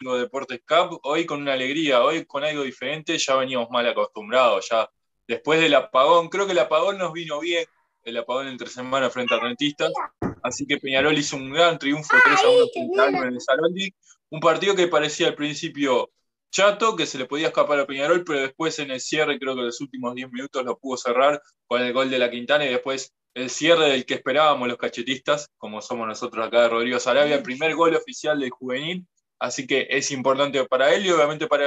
Deportes Cup, hoy con una alegría, hoy con algo diferente, ya veníamos mal acostumbrados, ya después del apagón, creo que el apagón nos vino bien, el apagón entre semana frente a Rentistas, así que Peñarol hizo un gran triunfo 3 a 1 frente en el Salón un partido que parecía al principio chato, que se le podía escapar a Peñarol, pero después en el cierre, creo que los últimos 10 minutos lo pudo cerrar con el gol de la Quintana y después el cierre del que esperábamos los cachetistas, como somos nosotros acá de Rodrigo Sarabia, el primer gol oficial del juvenil, así que es importante para él y obviamente para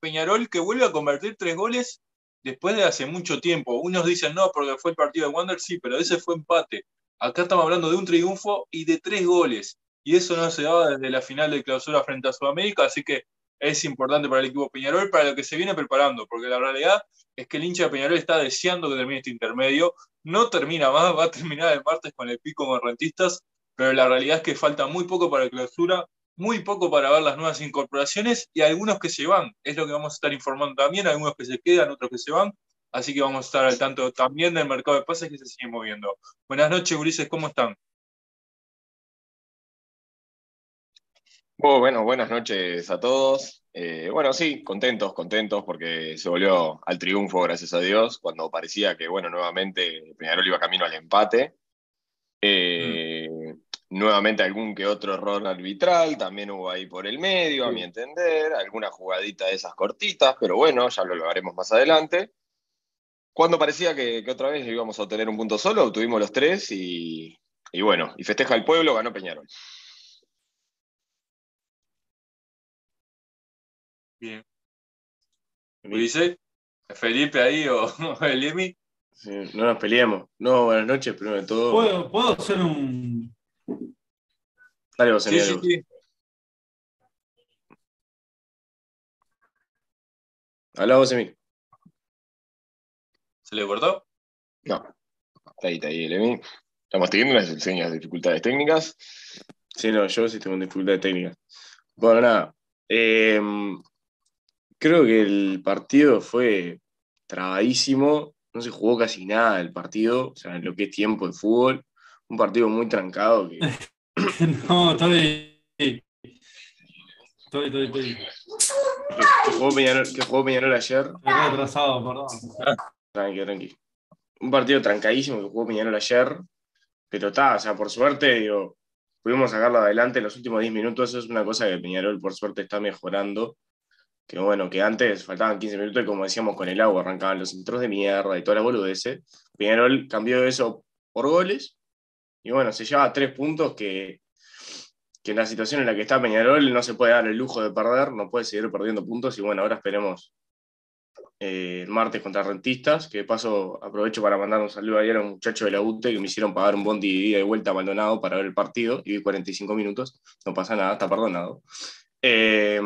Peñarol que vuelve a convertir tres goles después de hace mucho tiempo. Unos dicen no, porque fue el partido de Wander, sí, pero ese fue empate. Acá estamos hablando de un triunfo y de tres goles. Y eso no se daba desde la final de clausura frente a Sudamérica, así que es importante para el equipo Peñarol, para lo que se viene preparando, porque la realidad es que el hincha de Peñarol está deseando que termine este intermedio. No termina más, va a terminar el martes con el pico con rentistas, pero la realidad es que falta muy poco para la clausura, muy poco para ver las nuevas incorporaciones y algunos que se van. Es lo que vamos a estar informando también, algunos que se quedan, otros que se van. Así que vamos a estar al tanto también del mercado de pases que se sigue moviendo. Buenas noches, Ulises, ¿cómo están? Oh, bueno, buenas noches a todos. Eh, bueno, sí, contentos, contentos porque se volvió al triunfo, gracias a Dios, cuando parecía que, bueno, nuevamente Peñarol iba camino al empate. Eh, nuevamente algún que otro error arbitral, también hubo ahí por el medio, a mi entender, alguna jugadita de esas cortitas, pero bueno, ya lo haremos más adelante. Cuando parecía que, otra vez íbamos a obtener un punto solo, obtuvimos los tres y, y bueno, y festeja el pueblo, ganó Peñarol. Bien. dice? ¿Felipe ahí o el Emi? no nos peleamos. No, buenas noches, primero de todo. ¿Puedo, ¿puedo hacer un. Dale vos, sí, sí, sí. Habla vos, Emi. ¿Se le cortó? No. Está ahí, está ahí el Emi. Estamos teniendo unas enseñas de dificultades técnicas. Sí, no, yo sí tengo dificultades técnicas. Bueno, nada. Eh, Creo que el partido fue trabadísimo, no se jugó casi nada el partido, o sea, en lo que es tiempo de fútbol. Un partido muy trancado. Que... no, estoy. Estoy, estoy, estoy. ¿Qué, jugó Peñarol, ayer? Estoy atrasado, perdón. Tranqui, tranqui. Un partido trancadísimo que jugó Peñarol ayer, pero está, o sea, por suerte, digo, pudimos sacarlo adelante en los últimos 10 minutos. Eso es una cosa que Peñarol, por suerte, está mejorando que bueno, que antes faltaban 15 minutos y como decíamos con el agua arrancaban los centros de mierda y toda la boludez. Peñarol cambió eso por goles y bueno, se lleva tres puntos que, que en la situación en la que está Peñarol no se puede dar el lujo de perder, no puede seguir perdiendo puntos y bueno, ahora esperemos eh, el martes contra Rentistas, que de paso aprovecho para mandar un saludo ayer a un muchacho de la UTE que me hicieron pagar un bondi de ida y vuelta abandonado para ver el partido y vi 45 minutos, no pasa nada, está perdonado. Eh,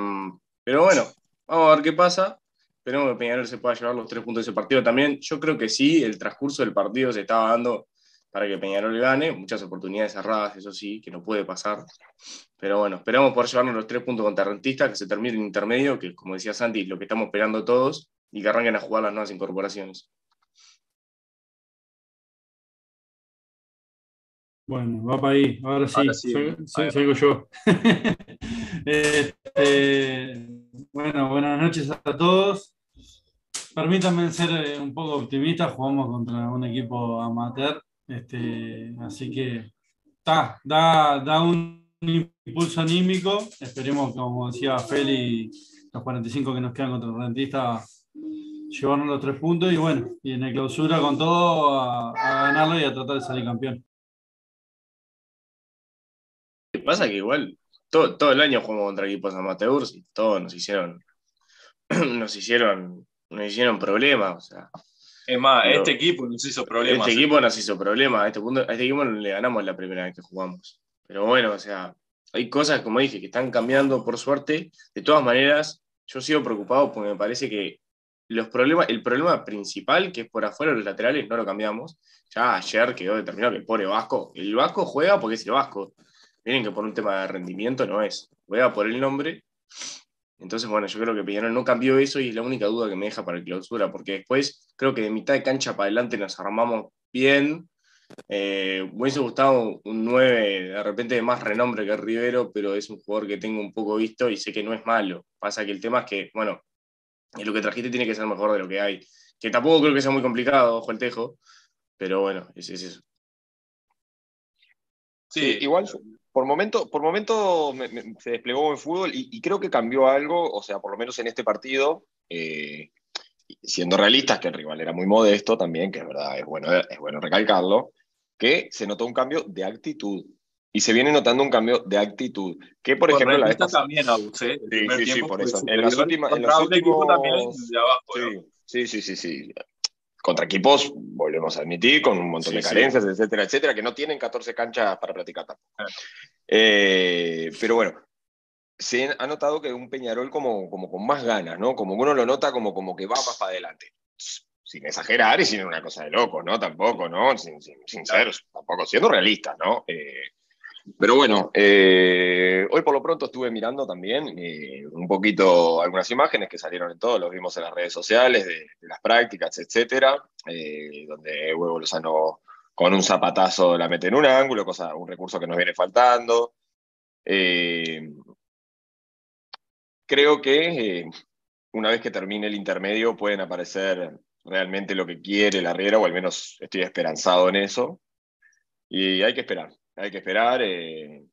pero bueno, Vamos a ver qué pasa. Esperemos que Peñarol se pueda llevar los tres puntos de ese partido también. Yo creo que sí, el transcurso del partido se estaba dando para que Peñarol gane. Muchas oportunidades cerradas, eso sí, que no puede pasar. Pero bueno, esperamos poder llevarnos los tres puntos contra Rentista, que se termine el intermedio, que como decía Santi, lo que estamos esperando todos, y que arranquen a jugar las nuevas incorporaciones. Bueno, va para ahí. Ahora sí, salgo yo. este, bueno, buenas noches a todos. Permítanme ser eh, un poco optimista, jugamos contra un equipo amateur, este, así que da, da un impulso anímico. Esperemos, como decía Feli, los 45 que nos quedan contra el rentista, llevarnos los tres puntos y bueno, y en la clausura con todo a, ganarlo y a tratar de salir campeón. ¿Qué pasa? Que igual todo, el año jugamos contra equipos amateurs y todos nos hicieron, nos hicieron, nos hicieron problemas. O sea, es más, este equipo nos hizo problemas. Este equipo nos hizo problemas. A este, punto, a este equipo le ganamos la primera vez que jugamos. Pero bueno, o sea, hay cosas, como dije, que están cambiando por suerte. De todas maneras, yo sigo preocupado porque me parece que los problemas, el problema principal, que es por afuera los laterales, no lo cambiamos. Ya ayer quedó determinado que el pobre Vasco, el Vasco juega porque es el Vasco. Miren que por un tema de rendimiento no es. Voy a por el nombre. Entonces, bueno, yo creo que Peñarol no cambió eso y es la única duda que me deja para el clausura, porque después creo que de mitad de cancha para adelante nos armamos bien Eh, me hubiese gustado un 9 de repente de más renombre que Rivero, pero es un jugador que tengo un poco visto y sé que no es malo. Pasa que el tema es que, bueno, lo que trajiste tiene que ser mejor de lo que hay. Que tampoco creo que sea muy complicado, ojo el tejo, pero bueno, es, eso. Sí, igual por momento, por momento se desplegó en fútbol y, creo que cambió algo, o sea, por lo menos en este partido, eh, siendo realistas, que el rival era muy modesto también, que es verdad, es bueno, es bueno recalcarlo, que se notó un cambio de actitud. Y se viene notando un cambio de actitud. Que, por, ejemplo, la vez también abusé. Sí, sí, sí, por eso. En las últimas. En sí, sí, sí, sí, Contra equipos, volvemos a admitir, con un montón de carencias, etcétera, etcétera, que no tienen 14 canchas para practicar tampoco. Eh, pero bueno, se ha notado que un Peñarol como, como con más ganas, ¿no? Como uno lo nota como, como que va más para adelante sin exagerar y sin una cosa de loco, ¿no? Tampoco, ¿no? Sin, ser, tampoco siendo realistas, ¿no? Eh, pero bueno, eh, hoy por lo pronto estuve mirando también eh, un poquito algunas imágenes que salieron en todo, los vimos en las redes sociales de, las prácticas, etcétera, donde Huevo Lozano con un zapatazo la mete en un ángulo, cosa, un recurso que nos viene faltando. creo que una vez que termine el intermedio pueden aparecer realmente lo que quiere la Riera, o al menos estoy esperanzado en eso. Y hay que esperar, hay que esperar. Eh,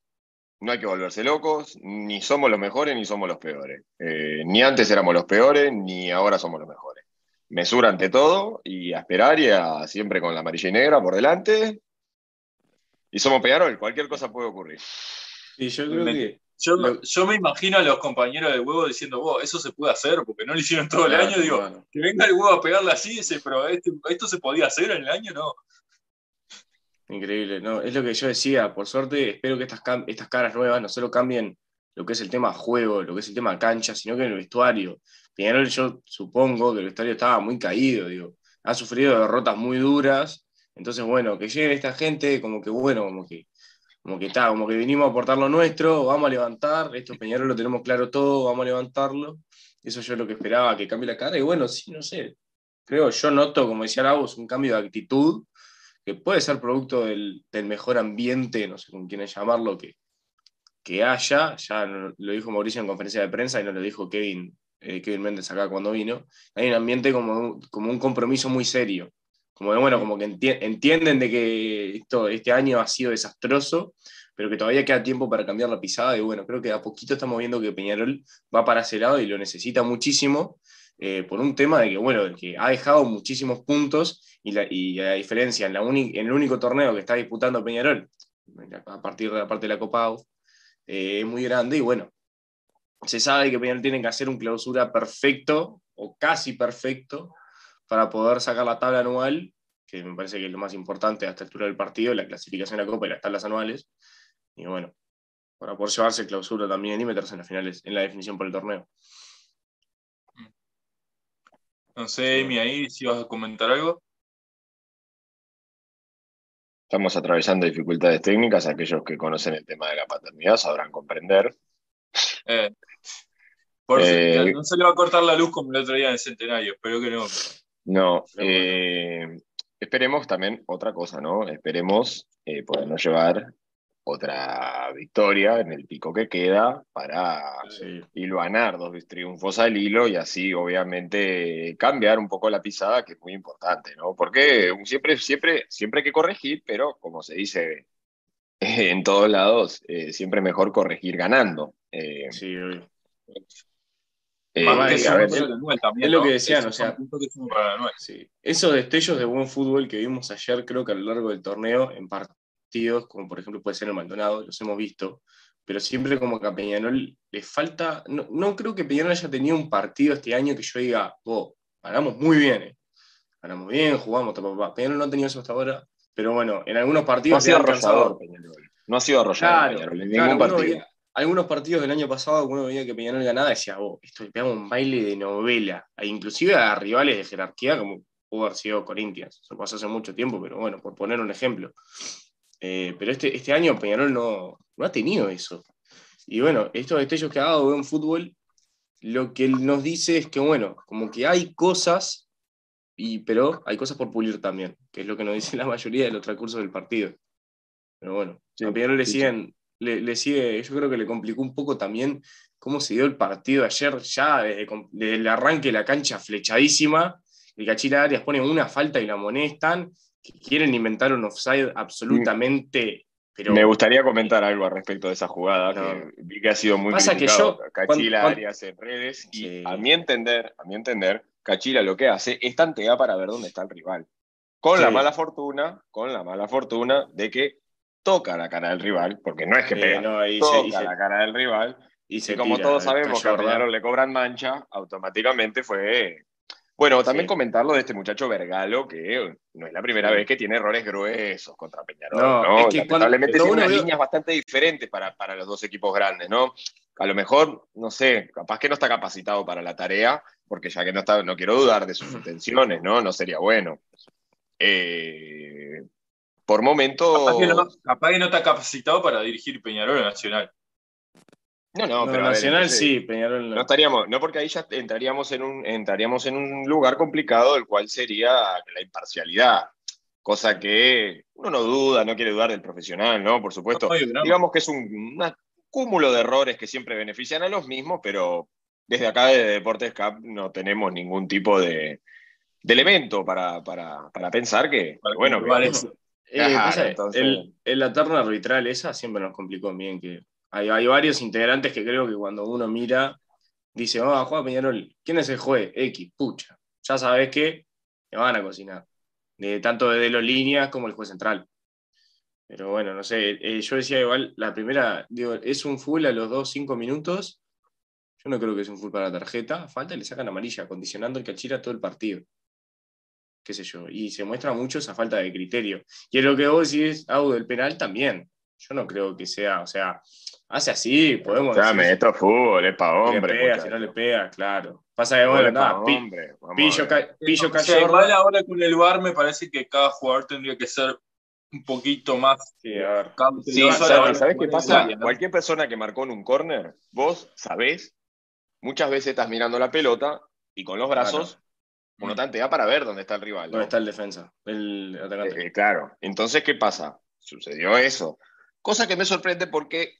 no hay que volverse locos, ni somos los mejores ni somos los peores. Eh, ni antes éramos los peores, ni ahora somos los mejores. Mesura ante todo y a esperar y a, siempre con la amarilla y negra por delante. Y somos Peñarol, cualquier cosa puede ocurrir. Y yo creo que yo, me imagino a los compañeros del huevo diciendo, vos, eso se puede hacer porque no lo hicieron todo el año. Digo, que venga el huevo a pegarle así, pero este, esto se podía hacer en el año, no. Increíble, no, es lo que yo decía. Por suerte, espero que estas, estas caras nuevas no solo cambien lo que es el tema juego, lo que es el tema cancha, sino que en el vestuario. Peñarol, yo supongo que el vestuario estaba muy caído, digo, ha sufrido derrotas muy duras. Entonces, bueno, que llegue esta gente, como que bueno, como que como que está, como que vinimos a aportar lo nuestro, vamos a levantar, esto Peñarol lo tenemos claro todo, vamos a levantarlo. Eso yo lo que esperaba, que cambie la cara. Y bueno, sí, no sé, creo, yo noto, como decía Lagos, un cambio de actitud que puede ser producto del, mejor ambiente, no sé con quién llamarlo, que, que haya. Ya lo dijo Mauricio en conferencia de prensa y no lo dijo Kevin, eh, Kevin Méndez acá cuando vino. Hay un ambiente como, como un compromiso muy serio como bueno, como que entienden de que esto, este año ha sido desastroso, pero que todavía queda tiempo para cambiar la pisada. Y bueno, creo que a poquito estamos viendo que Peñarol va para ese lado y lo necesita muchísimo. Eh, por un tema de que, bueno, que ha dejado muchísimos puntos y la, diferencia en, la en, el único torneo que está disputando Peñarol, a partir de la parte de la Copa eh, es muy grande y bueno, se sabe que Peñarol tiene que hacer un clausura perfecto o casi perfecto para poder sacar la tabla anual, que me parece que es lo más importante a esta altura del partido, la clasificación de la Copa y las tablas anuales. Y bueno, para poder llevarse clausura también y meterse en las finales, en la definición por el torneo. No sé, Amy, ahí si vas a comentar algo. Estamos atravesando dificultades técnicas, aquellos que conocen el tema de la paternidad sabrán comprender. Eh, por eh, no se le va a cortar la luz como el otro día en el centenario, espero que no. No, eh, esperemos también otra cosa, ¿no? Esperemos eh, podernos llevar otra victoria en el pico que queda para sí. hilvanar dos triunfos al hilo y así obviamente cambiar un poco la pisada que es muy importante, ¿no? Porque siempre, siempre, siempre hay que corregir, pero como se dice en todos lados, eh, siempre mejor corregir ganando. sí, eh, es lo que decían, o sea, esos destellos de buen fútbol que vimos ayer, creo que a lo largo del torneo, en partidos, como por ejemplo puede ser el Maldonado, los hemos visto, pero siempre como que a Peñarol le falta, no, creo que Peñarol haya tenido un partido este año que yo diga, oh, ganamos muy bien, eh. ganamos bien, jugamos, papá. Peñarol no ha tenido eso hasta ahora, pero bueno, en algunos partidos... No ha sido arrollador, Peñarol. No ha sido arrollador, en ningún partido algunos partidos del año pasado, uno veía que Peñarol ganaba, decía, oh, esto le pegamos un baile de novela, e inclusive a rivales de jerarquía como pudo haber sido Corinthians. Eso pasó hace mucho tiempo, pero bueno, por poner un ejemplo. Eh, pero este, este año Peñarol no, no ha tenido eso. Y bueno, estos destellos que ha dado de un fútbol, lo que nos dice es que, bueno, como que hay cosas y, pero hay cosas por pulir también, que es lo que nos dice la mayoría de los transcursos del partido. Pero bueno, Sí, a Peñarol le sí, siguen, le, le sigue, yo creo que le complicó un poco también cómo se dio el partido ayer, ya desde el arranque de la cancha flechadísima, el Cachila Arias pone una falta y la amonestan, que quieren inventar un offside absolutamente, pero Me gustaría comentar algo al respecto de esa jugada, No. que vi que ha sido muy Pasa que yo- Cachila cuan- cuan- Arias en redes, y Sí. a mi entender, a mi entender, Cachila lo que hace es tantear para ver dónde está el rival. Con Sí. la mala fortuna, con la mala fortuna de que toca la cara del rival, porque no es que eh, pega, no, y toca se- y se- la cara del rival, y y se como tira, todos sabemos que a. Peñarol le cobran mancha, automáticamente fue... Bueno, también Sí. comentarlo de este muchacho Vergalo, que no es la primera Sí. vez que tiene errores gruesos contra Peñarol. No, No, es que Lamentablemente lo tiene unas veo- líneas bastante diferentes para, para los dos equipos grandes, ¿no? A lo mejor, no sé, capaz que no está capacitado para la tarea, porque ya que no está, no quiero dudar de sus intenciones, ¿no? No sería bueno. Eh, por momentos. Capaz que, no, capaz que no está capacitado para dirigir Peñarol Nacional. No, no, No, pero ver, Nacional entonces, sí, Peñarol no. No estaríamos, no porque ahí ya entraríamos en un, entraríamos en un lugar complicado, el cual sería la imparcialidad, cosa que uno no duda, no quiere dudar del profesional, ¿no? Por supuesto. No. Digamos que es un cúmulo de errores que siempre benefician a los mismos, pero desde acá de Deportes Cup no tenemos ningún tipo de, de elemento para, para, para pensar que, Para bueno, que-. Eh, Claro, pasa, entonces- el, en la terna arbitral esa siempre nos complicó bien, que hay, varios integrantes que creo que cuando uno mira, dice, vamos a jugar Peñarol, ¿quién es el juez? X, pucha. Ya sabes que te van a cocinar. Tanto de los líneas como el juez central. Pero bueno, no sé, eh, yo decía igual, la primera, digo, es un full a los 2, 5 minutos. Yo no creo que es un full para la tarjeta. Falta y le sacan amarilla, condicionando el cachira todo el partido. Qué sé yo. Y se muestra mucho esa falta de criterio. Y es lo que vos decís, Audo, el penal también. Yo no creo que sea, o sea, hace así, podemos Escuchame, decir esto es fútbol, es para si le hombre. pega, si no le pega, claro. Pasa que, bueno, nada, pi- pillo, ca- pillo O sea, Cayorda. igual ahora con el VAR me parece que cada jugador tendría que ser un poquito más Sí, a ver. Sí, ¿sabes, hora ¿sabés de qué pasa? ¿no? Cualquier persona que marcó en un corner, vos sabés, muchas veces estás mirando la pelota y con los brazos uno tantea para ver dónde está el rival. ¿no? ¿Dónde está el defensa? El atacante. Eh, eh, claro. Entonces, ¿qué pasa? Sucedió eso. Cosa que me sorprende porque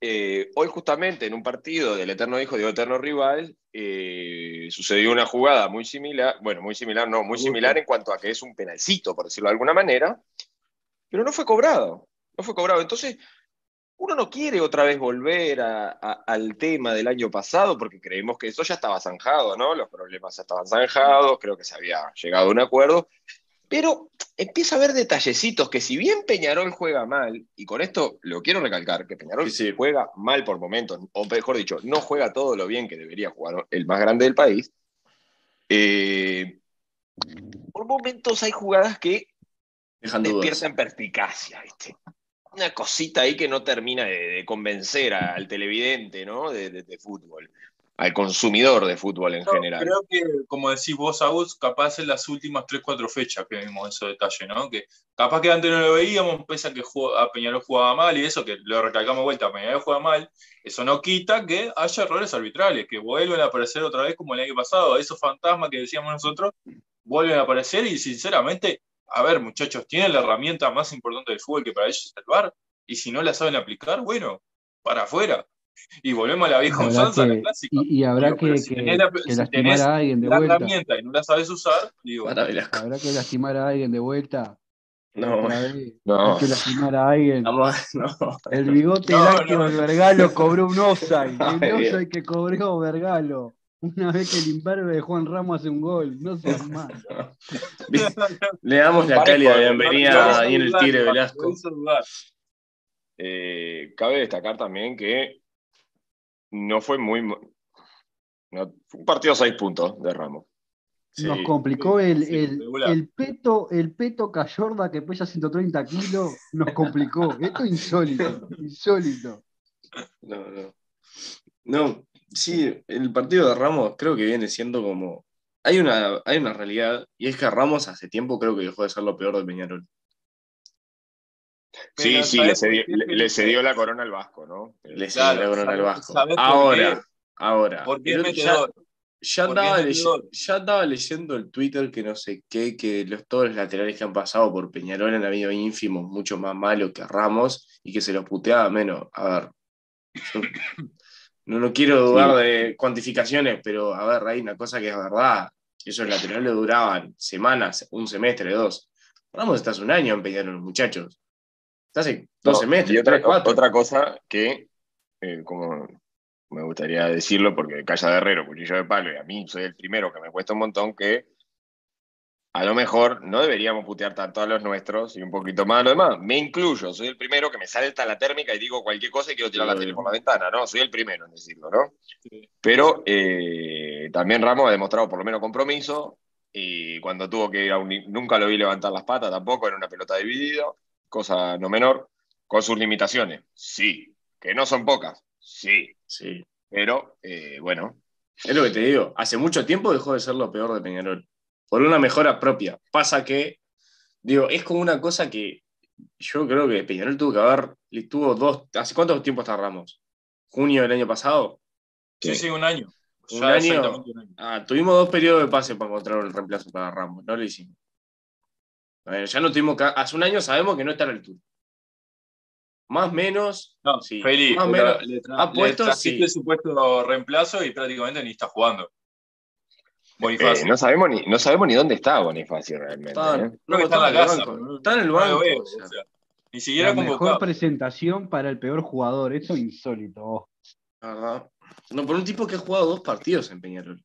eh, hoy justamente en un partido del eterno hijo de eterno rival eh, sucedió una jugada muy similar, bueno, muy similar, no, muy similar en cuanto a que es un penalcito, por decirlo de alguna manera, pero no fue cobrado, no fue cobrado. Entonces, uno no quiere otra vez volver a- a- al tema del año pasado porque creemos que eso ya estaba zanjado, ¿no? Los problemas ya estaban zanjados, creo que se había llegado a un acuerdo, pero empieza a haber detallecitos que si bien Peñarol juega mal, y con esto lo quiero recalcar, que Peñarol Sí, sí. juega mal por momentos, o mejor dicho, no juega todo lo bien que debería jugar el más grande del país, eh, por momentos hay jugadas que Dejan despiertan perspicacia, ¿viste? Una cosita ahí que no termina de, de convencer al televidente, ¿no? De, de- de fútbol, al consumidor de fútbol en general. Creo que, como decís vos, Agus, capaz en las últimas 3-4 fechas que vimos esos detalles, ¿no? Que capaz que antes no lo veíamos, pese a que a Peñarol jugaba mal y eso, que lo recalcamos de vuelta, Peñarol juega mal, eso no quita que haya errores arbitrales, que vuelven a aparecer otra vez como el año pasado, esos fantasmas que decíamos nosotros, vuelven a aparecer y sinceramente, a ver, muchachos, tienen la herramienta más importante del fútbol que para ellos es el y si no la saben aplicar, bueno, para afuera. Y volvemos a la vieja usanza, la clásica. y, y habrá pero que, si que- tenés la- que si lastimar tenés a alguien de la vuelta. herramienta y no la sabes usar, digo, Para Velasco. Habrá que lastimar a alguien de vuelta. No. No. Hay que lastimar a alguien. no. El bigote No, lácteo no. del Vergalo cobró un offside. Ay, El offside que cobró Vergalo. Una vez que el imberbe de Juan Ramos hace un gol. No seas mal. Le damos la cálida bienvenida ahí en el Tigre Velasco. Eh, cabe destacar también que no fue muy. no- fue un partido a seis puntos de Ramos. Sí. Nos complicó el, sí, el, el peto, el peto Cayorda que pesa 130 kilos. Nos complicó. Esto es insólito. Insólito. No, no. No, sí, el partido de Ramos creo que viene siendo como. Hay una, hay una realidad, y es que Ramos hace tiempo creo que dejó de ser lo peor de Peñarol. Sí, Pero, sí, ¿sabes le cedió, le- cedió la corona al Vasco, ¿no? Le Claro, cedió la corona al ¿sabes- Vasco. Ahora, qué? ahora. Ya- andaba, ya leyendo el Twitter que no sé qué, que los, todos los laterales que han pasado por Peñarol han habido ínfimos mucho más malos que Ramos y que se los puteaba menos. A ver, yo no, no quiero dudar de cuantificaciones, pero a ver, hay una cosa que es verdad. Esos laterales duraban semanas, un semestre, dos. Ramos está hace un año en Peñarol, muchachos. Hace dos No, semestres, y otra, tres, cuatro. otra cosa que, eh, como me gustaría decirlo, porque Calla de Herrero, cuchillo de palo, y a mí soy el primero que me cuesta un montón, que a lo mejor no deberíamos putear tanto a los nuestros y un poquito más a los demás. Me incluyo, soy el primero que me salta la térmica y digo cualquier cosa y quiero tirar la tele por la ventana, ¿no? Soy el primero en decirlo, ¿no? Sí. Pero eh, también Ramos ha demostrado por lo menos compromiso y cuando tuvo que ir a un... Nunca lo vi levantar las patas tampoco, era una pelota dividida, cosa no menor, con sus limitaciones, sí, que no son pocas, sí, Sí. pero eh, bueno, Es lo que te digo, hace mucho tiempo dejó de ser lo peor de Peñarol. Por una mejora propia. Pasa que, digo, es como una cosa que yo creo que Peñarol tuvo que haber, tuvo dos, ¿hace cuánto tiempo está Ramos? ¿Junio del año pasado? Sí, sí, un año. Un año. Ah, tuvimos dos periodos de pase para encontrar el reemplazo para Ramos, no lo hicimos. Bueno, ya no tuvimos que, hace un año sabemos que no está a la altura. Más o menos, No, sí. Feli, Más menos. le, ha puesto, le trajiste sí. su puesto reemplazo y prácticamente ni está jugando. Bonifacio. eh, no, sabemos ni, no sabemos ni dónde está Bonifacio realmente. Está, ¿eh? no, está en la el casa. Está en el banco. veo, o sea. o sea, ni siquiera La mejor presentación para el peor jugador. Esto es insólito. La verdad. No, por un tipo que ha jugado dos partidos en Peñarol.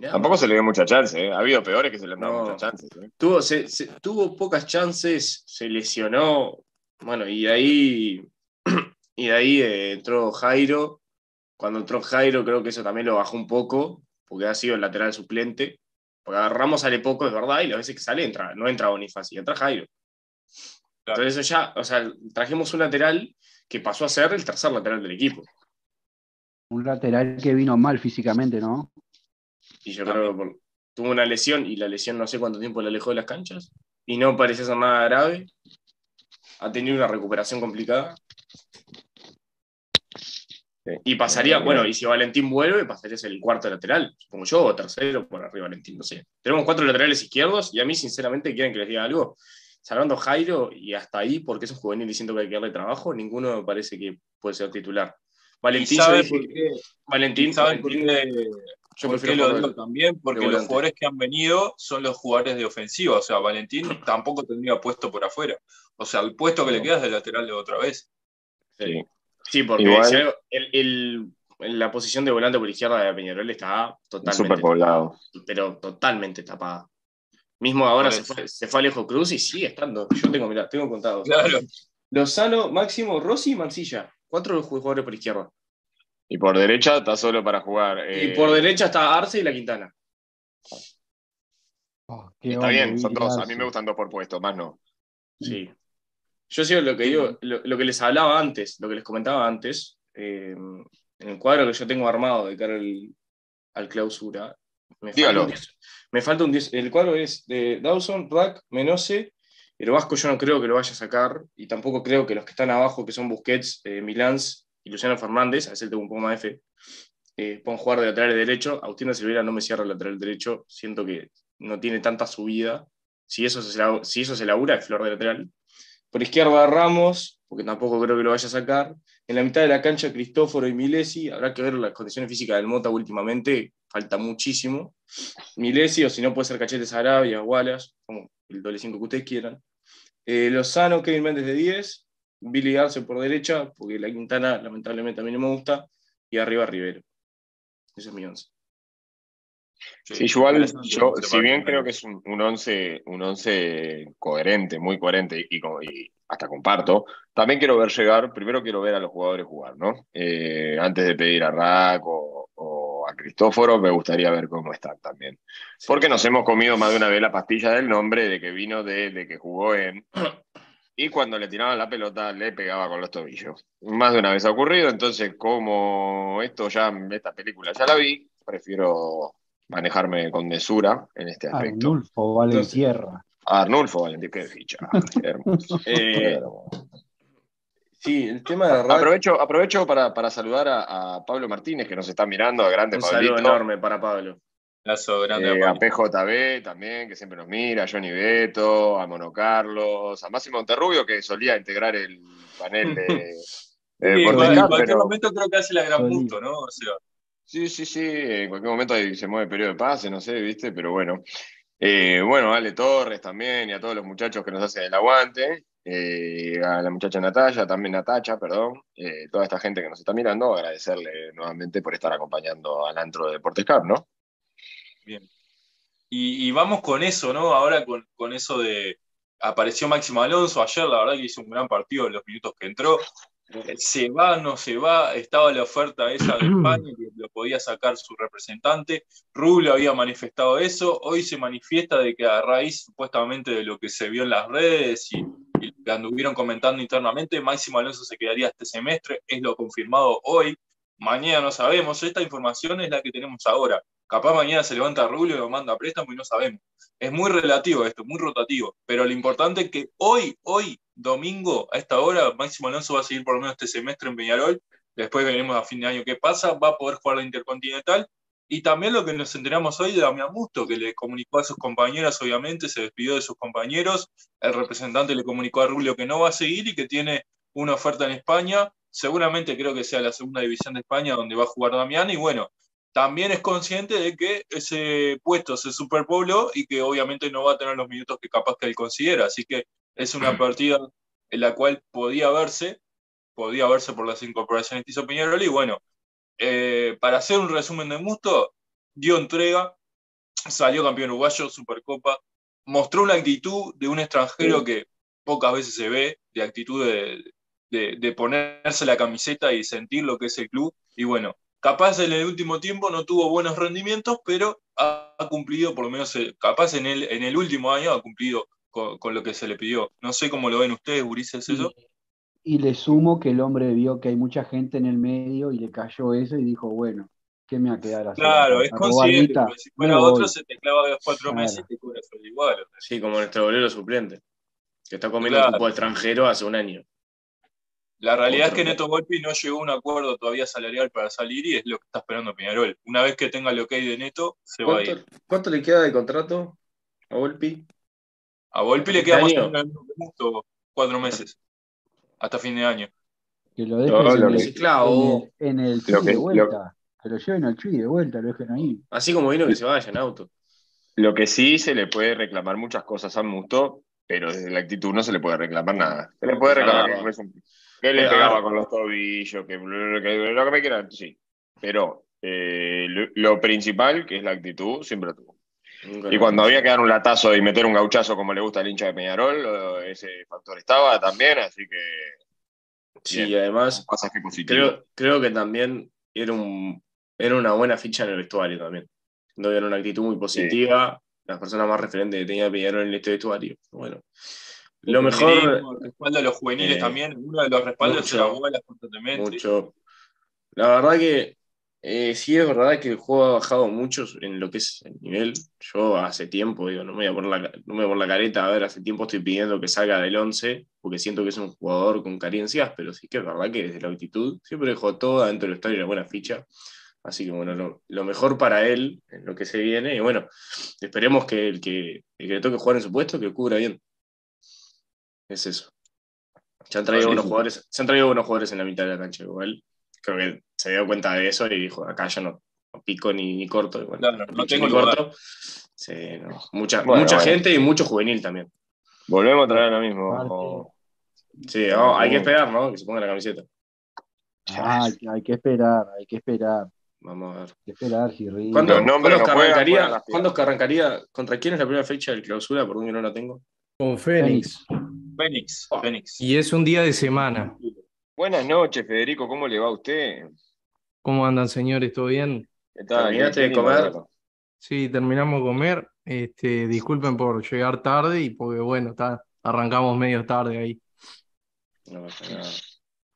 Tampoco se le dio mucha chance, ¿eh? ha habido peores que se le han dado No. muchas chances. ¿eh? tuvo, se- se- tuvo pocas chances, se lesionó. Bueno, y de ahí, y de ahí eh, entró Jairo. Cuando entró Jairo, creo que eso también lo bajó un poco, porque ha sido el lateral suplente. Porque a Ramos sale poco, es verdad, y las veces que sale entra, no entra Bonifacio, entra Jairo. Claro. Entonces eso ya, o sea, trajimos un lateral que pasó a ser el tercer lateral del equipo. Un lateral que vino mal físicamente, ¿no? Y yo creo que por- tuvo una lesión y la lesión no sé cuánto tiempo la alejó de las canchas y no parecía ser nada grave. Ha tenido una recuperación complicada. Y pasaría, bueno, y si Valentín vuelve, pasaría a ser el cuarto lateral, supongo yo, o tercero por arriba Valentín, no sé. Tenemos cuatro laterales izquierdos y a mí, sinceramente, quieren que les diga algo. Salvando Jairo y hasta ahí, porque es un juvenil diciendo que hay que darle trabajo, ninguno me parece que puede ser titular. ¿Y Valentín, yo sabe dije por qué? Valentín, ¿Y por qué, yo por qué lo digo también? Porque los jugadores que han venido son los jugadores de ofensiva. O sea, Valentín tampoco tendría puesto por afuera. O sea, el puesto que le queda es de lateral de otra vez. Sí. Sí, porque Igual- si algo- el- el- la posición de volante por izquierda de Peñarol está Súper totalmente, poblado. pero totalmente tapada. Mismo ahora se fue, se fue Alejo Cruz y sigue estando. Yo tengo, mirá, tengo contados. Claro. Lozano, Máximo, Rossi y Mancilla. Cuatro jugadores por izquierda. Y por derecha está solo para jugar. eh, Y por derecha está Arce y la Quintana. Oh, Está hombre, bien, son dos. A mí me gustan dos por puesto, más no. Sí. Yo sigo lo que digo, lo, lo que les hablaba antes, lo que les comentaba antes, eh, en el cuadro que yo tengo armado de cara al, al clausura. Me falta, Dígalo. un 10 me falta un 10. El cuadro es de Dawson, Rack, Menose. El Vasco yo no creo que lo vaya a sacar y tampoco creo que los que están abajo, que son Busquets, eh, Milans y Luciano Fernández, a ese tengo un poco más de fe, eh, jugar de lateral derecho. Agustín de Silveira no me cierra el lateral derecho, siento que no tiene tanta subida. Si eso se, si eso se labura, es flor de lateral. Por izquierda Ramos, porque tampoco creo que lo vaya a sacar. En la mitad de la cancha Cristóforo y Milesi. Habrá que ver las condiciones físicas del Mota últimamente. Falta muchísimo. Milesi, o si no puede ser Cachetes Arabia, Wallace, como el doble 5 que ustedes quieran. Eh, Lozano, Kevin Méndez de 10. Billy Arce por derecha, porque la Quintana lamentablemente a mí no me gusta. Y arriba Rivero. Ese es mi once. Sí, igual, yo, si bien creo que es un, un once, un once coherente, muy coherente, y, hasta comparto, también quiero ver llegar, primero quiero ver a los jugadores jugar, ¿no? Eh, antes de pedir a Rack o, o a Cristóforo, me gustaría ver cómo están también. Porque nos hemos comido más de una vez la pastilla del nombre de que vino de, de que jugó en. Y cuando le tiraban la pelota, le pegaba con los tobillos. Más de una vez ha ocurrido, entonces, como esto ya, esta película ya la vi, prefiero manejarme con mesura en este aspecto. Arnulfo vale Entonces- tierra. Arnulfo Valentín, qué ficha. Hermoso. Eh. Sí, el tema de Rack, Aprovecho, aprovecho para, para saludar a, a Pablo Martínez, que nos está mirando, a grande un saludo Pablito. enorme para Pablo. Lazo grande Eh, a. PJB también, que siempre nos mira, a Johnny Beto, a Mono Carlos, a Máximo Monterrubio, que solía integrar el panel de, de Sí, igual, en cualquier pero- momento creo que hace la gran punto, ¿no? O sea, Sí, sí, sí, en cualquier momento ahí se mueve el periodo de pase, no sé, viste, pero bueno. Eh, bueno, Ale Torres también y a todos los muchachos que nos hacen el aguante, eh, a la muchacha Natalia, también Natacha, perdón, eh, toda esta gente que nos está mirando, agradecerle nuevamente por estar acompañando al antro de Deportes Cup, ¿no? Bien. Y, y vamos con eso, ¿no? Ahora con, con eso de. Apareció Máximo Alonso ayer, la verdad que hizo un gran partido en los minutos que entró. Se va, no se va, estaba la oferta esa de España, que lo podía sacar su representante. Rubio había manifestado eso. Hoy se manifiesta de que a raíz supuestamente de lo que se vio en las redes y, y que anduvieron comentando internamente, Máximo Alonso se quedaría este semestre. Es lo confirmado hoy. Mañana no sabemos. Esta información es la que tenemos ahora. Capaz mañana se levanta Rubio y lo manda a préstamo y no sabemos. Es muy relativo esto, muy rotativo. Pero lo importante es que hoy, hoy, domingo, a esta hora, Máximo Alonso va a seguir por lo menos este semestre en Peñarol. Después veremos a fin de año qué pasa. Va a poder jugar la Intercontinental. Y también lo que nos enteramos hoy de Damián Musto, que le comunicó a sus compañeras, obviamente, se despidió de sus compañeros. El representante le comunicó a Rubio que no va a seguir y que tiene una oferta en España. Seguramente creo que sea la segunda división de España donde va a jugar Damián. Y bueno, también es consciente de que ese puesto se superpobló y que obviamente no va a tener los minutos que capaz que él considera. Así que es una partida en la cual podía verse, podía verse por las incorporaciones que hizo Peñarol. Y bueno, eh, para hacer un resumen de Musto, dio entrega, salió campeón uruguayo, Supercopa, mostró una actitud de un extranjero que pocas veces se ve, de actitud de, de, de ponerse la camiseta y sentir lo que es el club. Y bueno, capaz en el último tiempo no tuvo buenos rendimientos, pero ha, ha cumplido, por lo menos, eh, capaz en el, en el último año ha cumplido con, con lo que se le pidió. No sé cómo lo ven ustedes, Ulises, eso. Y le sumo que el hombre vio que hay mucha gente en el medio y le cayó eso y dijo, bueno, ¿qué me va a quedar así? Claro, es consciente, porque si fuera otro voy. se te clava los cuatro Claro. meses y te cobra igual. Sí, como nuestro bolero suplente, que está comiendo Claro. cupo extranjero hace un año. La realidad es que. Neto Volpi no llegó a un acuerdo todavía salarial para salir y es lo que está esperando Peñarol. Una vez que tenga el ok de Neto, se va a ir. ¿Cuánto, le queda de contrato a Volpi? A Volpi le ¿Este queda más año? o menos cuatro meses, hasta fin de año. Que lo dejen No, en, lo el, en el, en el Lo que- de lo- vuelta. Que lo lleven al Chuy de vuelta, lo dejen ahí. Así como vino que se vaya en auto. Lo que sí se le puede reclamar muchas cosas a Musto, pero desde la actitud no se le puede reclamar nada. Se le puede reclamar Ah. que, es un- que le Pero, pegaba con los tobillos, que, que lo que me quieran, sí. Pero eh, lo, lo principal, que es la actitud, siempre lo tuvo. Y cuando había que dar un latazo y meter un gauchazo como le gusta al hincha de Peñarol, ese factor estaba también, así que Sí, Bien. además, pasaje positivo. creo, creo que también era, un, era una buena ficha en el vestuario también. No era una actitud muy positiva, las personas más referentes que tenía Peñarol en este vestuario. Bueno, lo mejor, respaldo a los juveniles Eh, también. Uno de los respaldos mucho. era Bolas constantemente. mucho. La verdad que eh, sí es verdad que el juego ha bajado mucho en lo que es el nivel. Yo hace tiempo, digo, no me voy a poner la, no me voy a poner la careta, a ver, hace tiempo estoy pidiendo que salga del 11, porque siento que es un jugador con carencias, pero sí que es verdad que desde la actitud siempre dejó todo dentro del estadio una buena ficha. Así que bueno, lo, lo mejor para él en lo que se viene, y bueno, esperemos que el que, el que le toque jugar en su puesto, que cubra bien. Es eso. Se han traído sí. jugadores, se han traído buenos jugadores en la mitad de la cancha igual. Creo que se dio cuenta de eso y dijo, acá yo no, no pico ni, ni corto. bueno, Claro, no picho tengo ni lugar. corto. Sí, no. Mucha, Bueno, mucha bueno. gente y mucho juvenil también. Volvemos a traer lo mismo. Sí, no, hay que esperar, ¿no? Que se ponga la camiseta. Ah, hay, que- esperar, hay que esperar. Vamos a ver. Hay que esperar, ríe. ¿Cuándo, ¿cuándo no que arrancaría, juegan las ¿cuándo que arrancaría? ¿Contra quién es la primera fecha de clausura? Perdón que no la tengo. Con Fénix. Fénix. Fénix. Y es un día de semana. Buenas noches, Federico, ¿cómo le va a usted? ¿Cómo andan, señores? ¿Todo bien? ¿Qué tal? ¿Terminaste de comer? Sí, terminamos de comer. Este, disculpen por llegar tarde y porque, bueno, está, arrancamos medio tarde ahí. No pasa nada.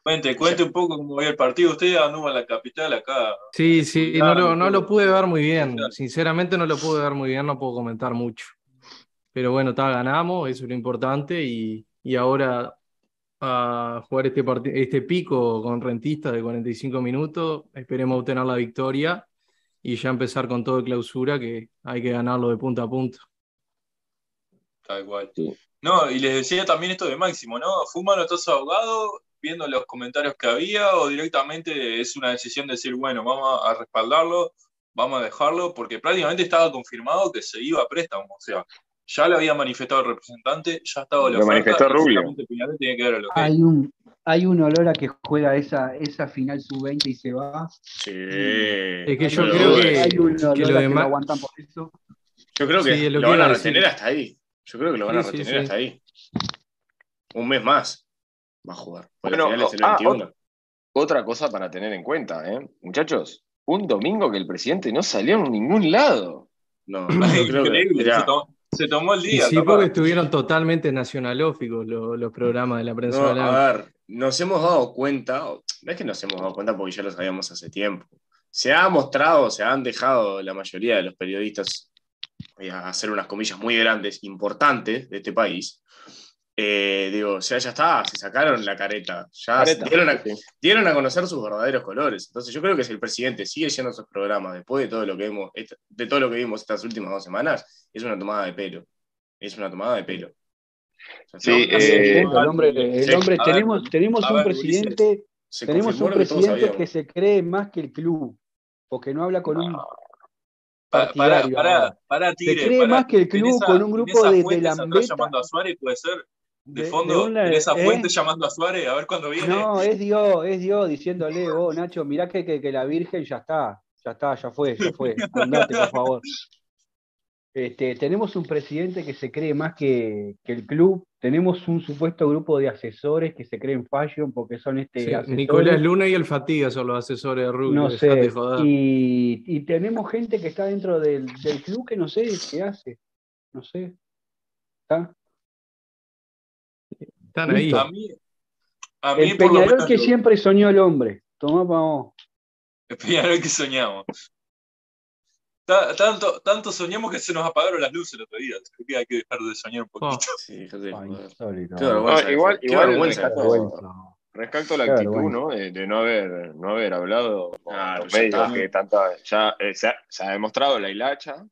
Cuente, cuente un poco cómo veía el partido. Usted anduvo en la capital acá. Sí, sí, no lo, no lo pude ver muy bien. Sinceramente no lo pude ver muy bien, no puedo comentar mucho. Pero bueno, está, ganamos, eso es lo importante y, y ahora a jugar este, este pico con rentistas de 45 minutos. Esperemos obtener la victoria y ya empezar con todo de clausura, que hay que ganarlo de punta a punta. Tal cual. Sí. No, y les decía también esto de Máximo, ¿no? ¿Fue un manotazo ahogado viendo los comentarios que había o directamente es una decisión de decir, bueno, vamos a respaldarlo, vamos a dejarlo? Porque prácticamente estaba confirmado que se iba a préstamo, o sea, ya lo había manifestado el representante, ya estaba la Lo oferta, manifestó Rubio. tiene que el ok. Hay un, hay un olor a que juega esa, esa final sub-20 y se va. Sí. Es que yo creo que- hay un olor que a lo que demás- lo aguantan por eso. Yo creo que Sí, lo lo, que van a decir. retener hasta ahí. Yo creo que lo van a Sí, retener sí. hasta ahí. Un mes más va a jugar. Porque Bueno, la final es el ah, 21. Otra cosa para tener en cuenta, ¿eh? Muchachos, un domingo que el presidente no salió en ningún lado. No, yo creo que. mirá, se, tomó, el Y día. sí, capaz. porque estuvieron totalmente nacionalóficos los, los programas de la prensa no, a ver, nos hemos dado cuenta, no es que nos hemos dado cuenta porque ya lo sabíamos hace tiempo. Se ha mostrado, se han dejado la mayoría de los periodistas voy a hacer unas comillas muy grandes, importantes de este país. Eh, digo, o sea, ya está, se sacaron la careta, ya Careta, dieron, a, sí. dieron a conocer sus verdaderos colores. Entonces, yo creo que si el presidente sigue yendo a esos programas después de todo lo que vimos, esta- de todo lo que vimos estas últimas dos semanas, es una tomada de pelo. Es una tomada de pelo. O sea, Sí, no, eh, el hombre, el sí, hombre a ver, tenemos, tenemos un ver, presidente, se tenemos un que presidente que se cree más que el club, porque no habla con un Pará, partidario. pará, pará, Se Tigre. cree pará. más que el club esa- con un grupo de, de fuente saldrá lambeta. llamando a Suárez, puede ser. De, de- fondo, de una- en esa ¿eh? fuente llamando a Suárez, a ver cuándo viene. No, es Dios, es Dios diciéndole, vos, Nacho, mirá que, que, que la Virgen ya está, ya está, ya fue, ya fue, andate, por favor. Este, tenemos un presidente que se cree más que, que el club, tenemos un supuesto grupo de asesores que se creen fashion porque son este Sí, asesores. Nicolás Luna y el Fatiga son los asesores de Rubio. No sé, y, y tenemos gente que está dentro del, del club que no sé qué hace, no sé. ¿Está? Están ahí. A mí, a mí El por lo Peñarol menos que siempre soñó el hombre. Tomá, vamos. el Peñarol que soñamos. Ta- Tanto, tanto soñamos que se nos apagaron las luces el otro día. Creo que hay que dejar de soñar un poquito. Sí, Ay. Qué vergüenza. No, igual- igual rescato- la actitud. ¿no? De, de no haber, no haber hablado con Claro, los ya medios está. que tanta, ya eh, se, ha, se ha demostrado la hilacha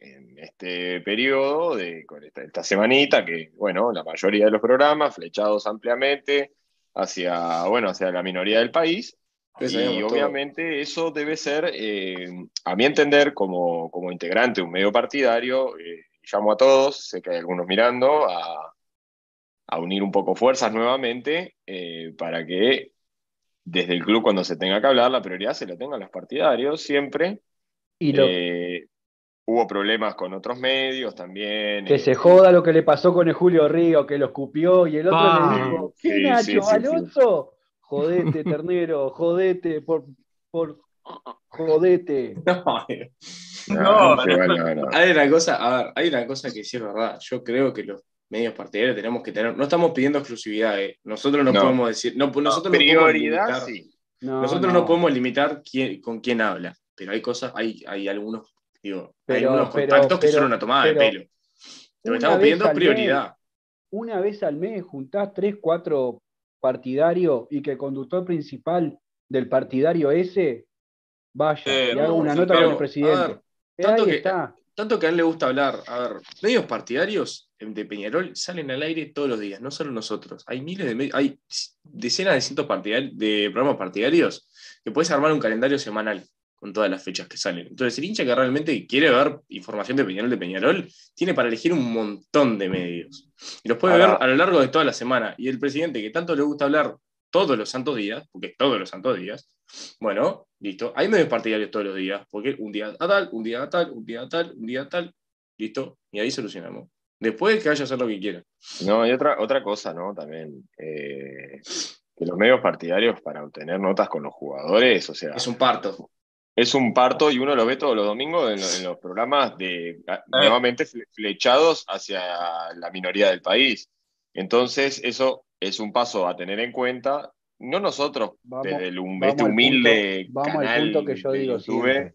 en este periodo de con esta, esta semanita que, bueno, la mayoría de los programas flechados ampliamente hacia, bueno, hacia la minoría del país. Ya Y sabíamos todo. obviamente eso debe ser, eh, a mi entender, como, como integrante de un medio partidario, eh, llamo a todos, sé que hay algunos mirando, a, a unir un poco fuerzas nuevamente eh, para que desde el club cuando se tenga que hablar, la prioridad se la tengan los partidarios siempre. Y lo, Eh, hubo problemas con otros medios también. que eh, se joda lo que le pasó con el Julio Río, que lo escupió, y el otro le dijo, ¿qué Sí, Nacho? sí, sí, sí. ¿Alonso? Jodete, ternero, jodete, por, por jodete. No, no, No, no. Hay una cosa, a ver, hay una cosa que sí es verdad. Yo creo que los medios partidarios tenemos que tener, no estamos pidiendo exclusividad, ¿eh? nosotros no, No. podemos decir, no, nosotros no podemos Prioridad, limitar, sí. No, nosotros no. podemos limitar quién, con quién habla, pero hay cosas, hay, hay algunos, digo, hay Pero- algunos pero- contactos que pero- son una tomada pero de pelo. Lo que estamos pidiendo es al mes- prioridad. Una vez al mes juntás tres, cuatro partidarios y que el conductor principal del partidario ese vaya Eh, y haga no, una nota con el presidente. ver, tanto ahí que- está. Tanto que a él le gusta hablar. A ver, medios partidarios de Peñarol salen al aire todos los días, no solo nosotros. Hay miles de medios, hay decenas de cientos de programas partidarios que puedes armar un calendario semanal con todas las fechas que salen. Entonces, el hincha que realmente quiere ver información de Peñarol de Peñarol tiene para elegir un montón de medios. Y los puede Ahora- ver a lo largo de toda la semana. Y el presidente que tanto le gusta hablar todos los santos días, porque todos los santos días, bueno, listo. Hay medios partidarios todos los días, porque un día a tal, un día a tal, un día a tal, un día a tal, listo, y ahí solucionamos. Después que vaya a hacer lo que quiera. No, y otra, otra cosa, ¿no? También, eh, que los medios partidarios para obtener notas con los jugadores, o sea, Es un parto. Es un parto y uno lo ve todos los domingos en, lo- en los programas de a- nuevamente fle- flechados hacia la minoría del país. Entonces, eso es un paso a tener en cuenta, no nosotros, Vamos, desde el, hum- vamos este al humilde punto, vamos al canal punto que yo digo YouTube.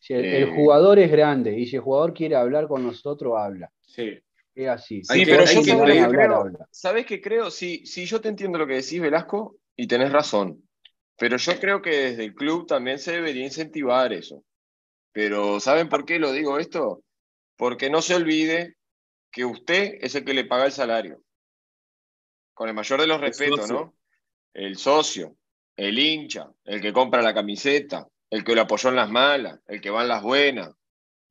Si el, eh, el jugador es grande y si el jugador quiere hablar con nosotros, habla. Sí. Es así. Sí, que- pero hay yo que hablar, creo. ¿sabés qué creo? Sí, sí, yo te entiendo lo que decís, Velasco, y tenés razón. Pero yo creo que desde el club también se debería incentivar eso. Pero ¿saben por qué lo digo esto? Porque no se olvide que usted es el que le paga el salario. Con el mayor de los El respetos, socio. ¿no? El socio, el hincha, el que compra la camiseta, el que lo apoyó en las malas, el que va en las buenas,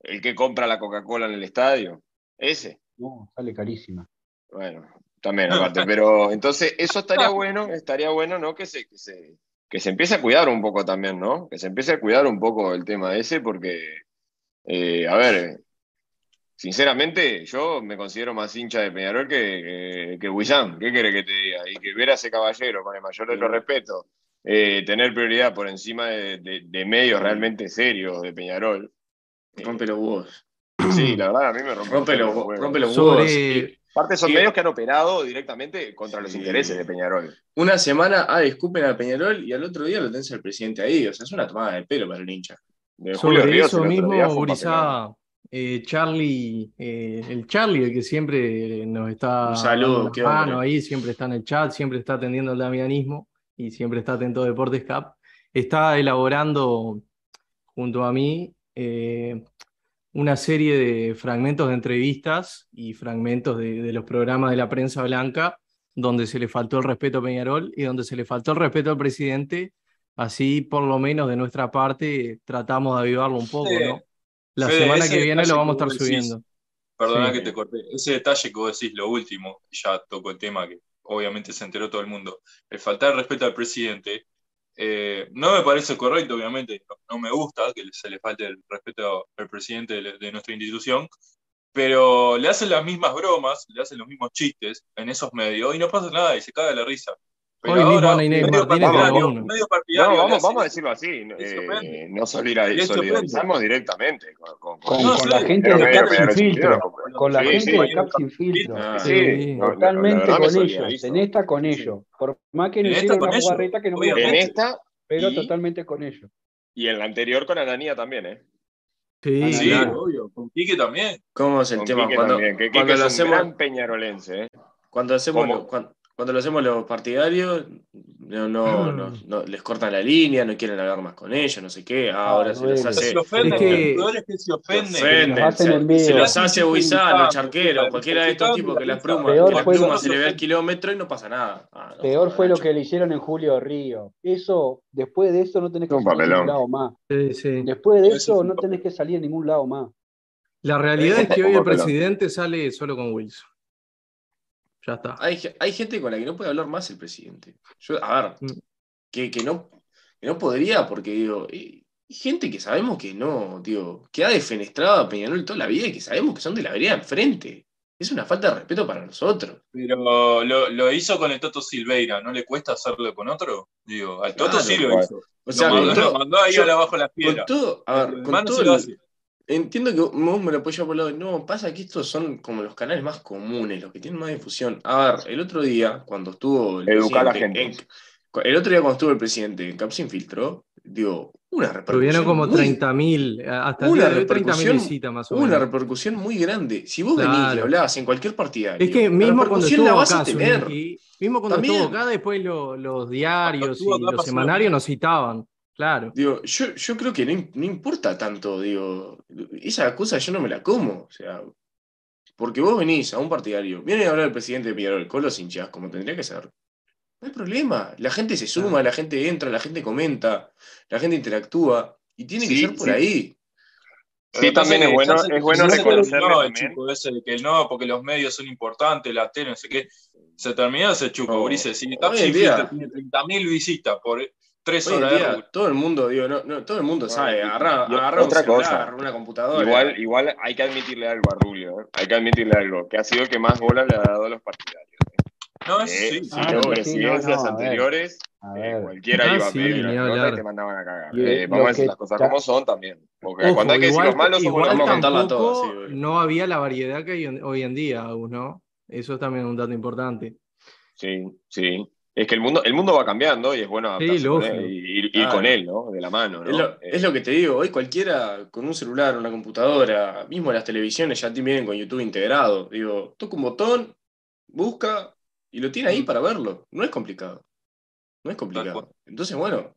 el que compra la Coca-Cola en el estadio. Ese. No, sale carísima. Bueno, también aparte, pero entonces eso estaría bueno, estaría bueno, ¿no? Que se, que se, que se empiece a cuidar un poco también, ¿no? Que se empiece a cuidar un poco el tema ese, porque, eh, a ver, sinceramente, yo me considero más hincha de Peñarol que, que, que Wissam. ¿Qué quiere que te diga? Y que ver a ese caballero, con el mayor de los respetos, eh, tener prioridad por encima de, de- de medios realmente serios de Peñarol. eh, Rompe los huevos. Sí, la verdad, a mí me rompe, Rompe los, huevos. rompe los huevos. Y Aparte son Sí. medios que han operado directamente contra los intereses de Peñarol. Una semana, ah, disculpen a Peñarol y al otro día lo tenés al presidente ahí. O sea, es una tomada de pelo para el hincha. De Julio Sobre Ríos eso mismo, Urizá, eh, Charlie, eh, el Charlie, el que siempre nos está Un saludo, qué mano ahí, siempre está en el chat, siempre está atendiendo el damianismo y siempre está atento a Deportes Cup, está elaborando junto a mí eh, una serie de fragmentos de entrevistas y fragmentos de, de los programas de la prensa blanca donde se le faltó el respeto a Peñarol y donde se le faltó el respeto al presidente. Así, por lo menos de nuestra parte, tratamos de avivarlo un poco, Sí. ¿no? La Fede, semana que viene lo vamos a estar decís, subiendo. Perdona Sí. que te corté. Ese detalle que vos decís, lo último, ya tocó el tema que obviamente se enteró todo el mundo. El faltar el respeto al presidente eh, no me parece correcto, obviamente. No, me gusta que se le falte el respeto al presidente de, de nuestra institución, pero le hacen las mismas bromas, le hacen los mismos chistes en esos medios y no pasa nada y se caga la risa. Pero Hoy mismo Martínez tiró partidario, uno. medio partidario No, vamos, vamos a decirlo así. Eh, no solidarizamos directamente con, con- Con, No, con sí, la gente de Cap sin filtro. filtro, Con la Sí, gente sí. de Cap sin filtro. Ah, no, Totalmente con ellos. En esta con ellos. Por más que En no esta hicieron con una jugarreta que no me. En esta pero totalmente con ellos. y en la anterior con Ananía también, ¿eh? Sí, Sí, claro. obvio. Con Quique también. ¿Cómo es el Con tema? Quique Cuando, también, que Quique cuando es lo un hacemos, gran peñarolense, ¿eh? cuando hacemos lo- cuan- cuando lo hacemos los partidarios, no, no, no, no- les cortan la línea, no quieren hablar más con ellos, no sé qué. Ah, ahora se los hace. Se ofenden, Es que- lo peor es que se ofenden. Se ofenden, Los hacen se- se los hace Huizán, los charqueros, cualquiera de estos tipos que la insultando, pluma, Peor que la fue lo- pluma se le ve al kilómetro y no pasa nada. Ah, no Peor fue lo que le hicieron en Julio Río. Eso, después de eso no tenés que Un salir a ningún lado más. Sí, sí. Después de Eso no tenés que salir a ningún lado más. La realidad es que hoy el presidente sale solo con Wilson. Ya está. Hay, ge- hay gente con la que no puede hablar más el presidente. Yo, a ver, Mm. que, que no, que no podría, porque digo, eh, hay gente que sabemos que no, digo, que ha defenestrado a Peñarol toda la vida y que sabemos que son de la vereda enfrente. Es una falta de respeto para nosotros. Pero lo, lo hizo con el Toto Silveira, ¿no le cuesta hacerlo con otro? Digo, al Toto Claro, sí lo hizo. O sea, lo, mandó, todo- lo mandó ahí yo- la abajo de las con piedras. todo, a ver, con el-. Entiendo que vos me lo apoyás por el lado. No, pasa que estos son como los canales más comunes, los que tienen más difusión. A ver, el otro día, cuando estuvo el Educar a la gente. en- el otro día cuando estuvo el presidente en Cap Sin Filtro, digo, una repercusión. Tuvieron como muy- 30.000, hasta el una día de hoy 30.000 repercusión, visitas más o Una menos. repercusión muy grande. Si vos venís y Claro. hablabas en cualquier partidario, Es que mismo cuando repercusión estuvo la vas acá, a tener. Zuniki, mismo cuando También. estuvo acá, después lo- los diarios y los semanarios nos citaban. Claro. Digo, yo, yo creo que no, no importa tanto, digo, esa cosa yo no me la como, o sea, porque vos venís a un partidario, viene a hablar el presidente de Peñarol con los hinchas, como tendría que ser. No hay problema, la gente se suma, la gente entra, la gente comenta, la gente interactúa, y tiene que ser por sí. ahí. Sí, también es bueno, es bueno reconocerle chico ese de que no, porque los medios son importantes, la tele, no sé qué. Se terminó ese chuco, No, Ulises. Si tiene 30.000 visitas por tres en horas día, todo el mundo, digo, no, no, todo el mundo No, sabe, y agarrar un otra celular, cosa. una computadora. Igual, igual hay que admitirle algo a Rubio, ¿eh? hay que admitirle algo, que ha sido el que más bola le ha dado a los partidarios. No, ¿eh? eso sí. Eh, sí. Ah, no, sí, presidencias no, no, anteriores, eh, cualquiera Ah, iba a sí, pedir una y te mandaban a cagar. Y- Eh, vamos a decir las cosas como son también. Porque Ojo, cuando hay que decir los malos igual a todas, sí, no había la variedad que hay en- hoy en día, Agus, ¿no? Eso es también un dato importante. Sí, sí. Es que el mundo, el mundo va cambiando y es bueno con él, ir, ir Claro. con él, ¿no? De la mano, ¿no? Es lo, Eh, es lo que te digo, hoy cualquiera con un celular, una computadora, mismo las televisiones ya vienen con YouTube integrado. Digo, toca un botón, busca y lo tiene ahí para verlo. No es complicado. No es complicado. Entonces, bueno,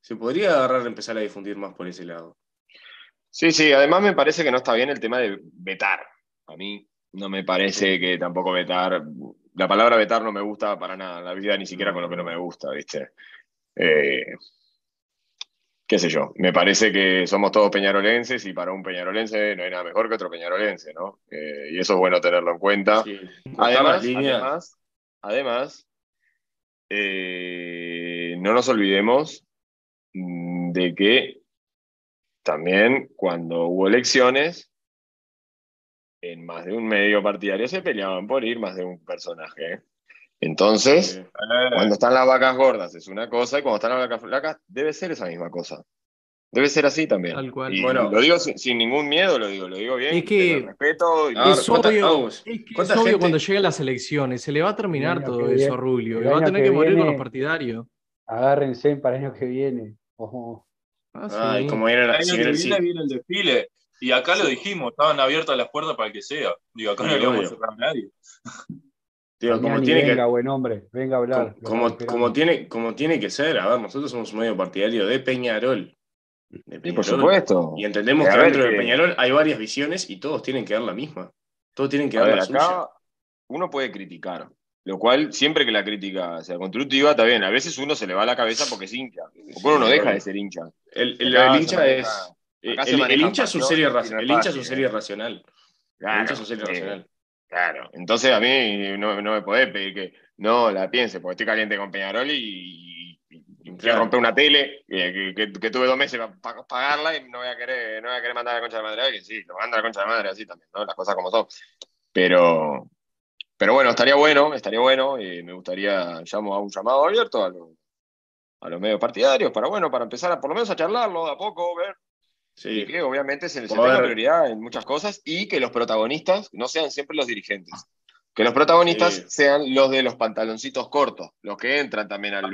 se podría agarrar a empezar a difundir más por ese lado. Sí, sí, además me parece que no está bien el tema de vetar. A mí no me parece que tampoco vetar. La palabra vetar no me gusta para nada en la vida, ni siquiera con lo que no me gusta, ¿viste? Eh, qué sé yo, me parece que somos todos peñarolenses y para un peñarolense no hay nada mejor que otro peñarolense, ¿no? Eh, y eso es bueno tenerlo en cuenta. Sí. Además, además, además, eh, no nos olvidemos mm, de que también cuando hubo elecciones, en más de un medio partidario se peleaban por ir más de un personaje. ¿eh? Entonces, Sí. cuando están las vacas gordas es una cosa y cuando están las vacas flacas debe ser esa misma cosa. Debe ser así también. Tal cual. Y Bueno. lo digo sin, sin ningún miedo, lo digo, lo digo bien, Es que- respeto y ver, Es ¿cuánta- obvio, es, que es ¿cuánta obvio cuando lleguen las elecciones, se le va a terminar todo que eso, viene- Rubio, y va a tener que que morir con viene- los partidarios. Agárrense para el año que viene. Ojo. Ah, Ay, sí. como viene El la- año si que viene el viene viene el desfile. Y acá lo dijimos, estaban abiertas las puertas para el que sea. Digo, acá Sí, no le vamos a cerrar a nadie. Digo, como tiene que, venga, buen hombre, venga a hablar. como, como, tiene, como tiene que ser. A ver, nosotros somos un medio partidario de Peñarol. De Sí, por supuesto. Y entendemos que dentro de que- Peñarol hay varias visiones y todos tienen que dar la misma. Todos tienen que A dar ver, la acá suya. uno puede criticar, lo cual siempre que la crítica sea constructiva está bien. A veces uno se le va a la cabeza porque es hincha, porque uno no deja de ser hincha. El, el- hincha es. Acá se El, hincha es un el hincha es serie eh. racional. El Claro, hincha es un serie eh, racional. claro. Entonces a mí no, no me podés pedir que no la piense, porque estoy caliente con Peñarol y, y- y romper una tele eh, que, que- que tuve dos meses para pagarla y no voy a querer, no voy a querer mandar a la concha de madre alguien. Sí, lo manda a la concha de madre así también, ¿no? Las cosas como son. Pero, pero bueno, estaría bueno, estaría bueno. y me gustaría, llamo a un llamado abierto a, los- a los medios partidarios para, bueno, para empezar a por lo menos a charlarlo de a poco, ver y Sí. que obviamente se, se Poder- tenga prioridad en muchas cosas y que los protagonistas no sean siempre los dirigentes. Que los protagonistas Sí. sean los de los pantaloncitos cortos, los que entran también al.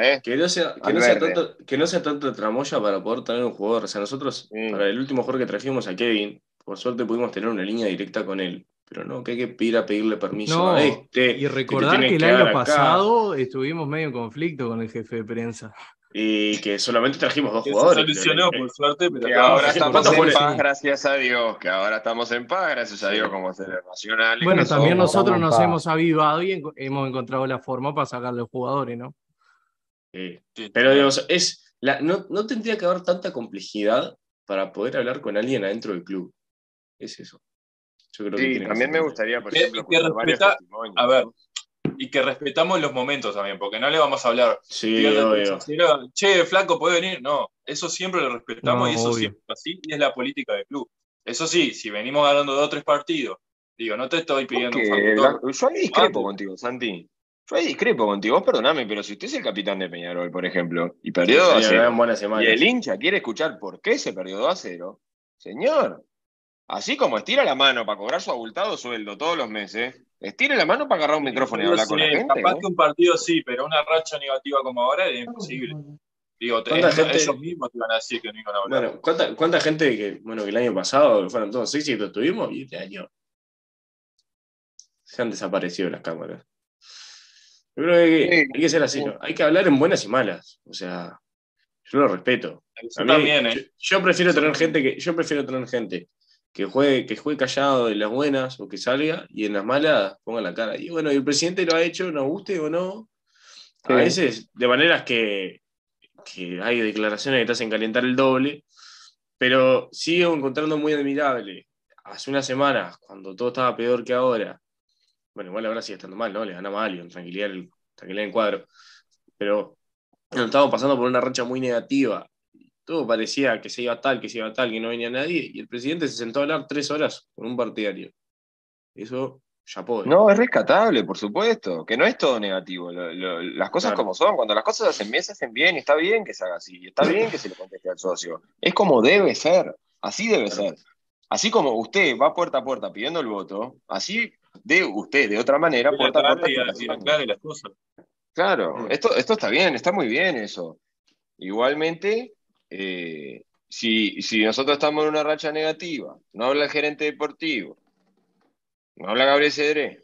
¿eh? Que no, sea, que, Al no sea tanto, que no sea tanto tramoya para poder tener un jugador. O sea, nosotros, Sí. para el último jugador que trajimos a Kevin, por suerte pudimos tener una línea directa con él. Pero no, que hay que ir a pedirle permiso No, a este. Y recordar que el año acá. pasado estuvimos medio en conflicto con el jefe de prensa. Y que solamente trajimos dos Que se jugadores. solucionó, por suerte, pero Que ahora ¿cuántos estamos en jugadores? paz, gracias a Dios. Que ahora estamos en paz, gracias a Dios, como seres racionales. Bueno, también somos. nosotros nos hemos avivado y hemos encontrado la forma para sacar los jugadores, ¿no? Sí. Pero digo, es, la, no, no tendría que haber tanta complejidad para poder hablar con alguien adentro del club. Es eso. Yo creo que Sí, que también me gustaría, por Que- ejemplo, que respeta- testimonios. a ver, y que respetamos los momentos también, porque no le vamos a hablar. Sí, obvio. 3-0, Che, flaco, ¿puede venir? No, eso siempre lo respetamos No, y eso obvio. siempre es así y es la política del club. Eso sí, si venimos ganando dos o tres partidos, digo, no te estoy pidiendo un factor. la- yo ahí discrepo Ah, contigo, Santi. Yo ahí discrepo contigo. Vos perdoname, pero si usted es el capitán de Peñarol, por ejemplo, y perdió 2 a Sí, 0, eran buenas y el hincha quiere escuchar por qué se perdió 2 a 0, señor, así como estira la mano para cobrar su abultado sueldo todos los meses, estire la mano para agarrar un micrófono y hablar con la sé, gente. Capaz ¿eh? que un partido sí, pero una racha negativa como ahora es imposible. Digo, ¿Cuánta es- gente- ellos mismos te van a decir que no iban a hablar. Bueno, ¿cuánta, ¿cuánta gente que, bueno, que el año pasado fueron todos éxitos tuvimos y este año se han desaparecido las cámaras? Yo creo que hay que ser así, ¿no? Hay que hablar en buenas y malas. O sea, yo lo respeto. Mí, también, ¿eh? yo, yo prefiero tener gente que, yo prefiero tener gente que juegue, que juegue callado en las buenas o que salga y en las malas ponga la cara. Y bueno, y el presidente lo ha hecho, nos guste o no. A veces, de maneras que, que hay declaraciones que te hacen calentar el doble, pero sigo encontrando muy admirable. Hace unas semanas, cuando todo estaba peor que ahora, bueno, igual ahora sigue estando mal, ¿no? Le ganamos a Albion, tranquilidad, en el- tranquilidad en el cuadro. Pero bueno, estábamos pasando por una racha muy negativa. Todo parecía que se iba tal, que se iba tal, que no venía nadie, y el presidente se sentó a hablar tres horas con un partidario. Eso, ya puedo. No, es rescatable, por supuesto, que no es todo negativo. lo- lo- las cosas Claro. como son, cuando las cosas se hacen bien, se hacen bien, y está bien que se haga así, y está bien que se le conteste al socio. Es como debe ser, así debe Claro. ser. Así como usted va puerta a puerta pidiendo el voto, así de usted, de otra manera, puerta a puerta. y- y explicaciones. aclare las cosas. Claro, Mm. esto, esto está bien, está muy bien eso. Igualmente, eh, si, si nosotros estamos en una racha negativa, no habla el gerente deportivo, no habla Gabriel Cedré,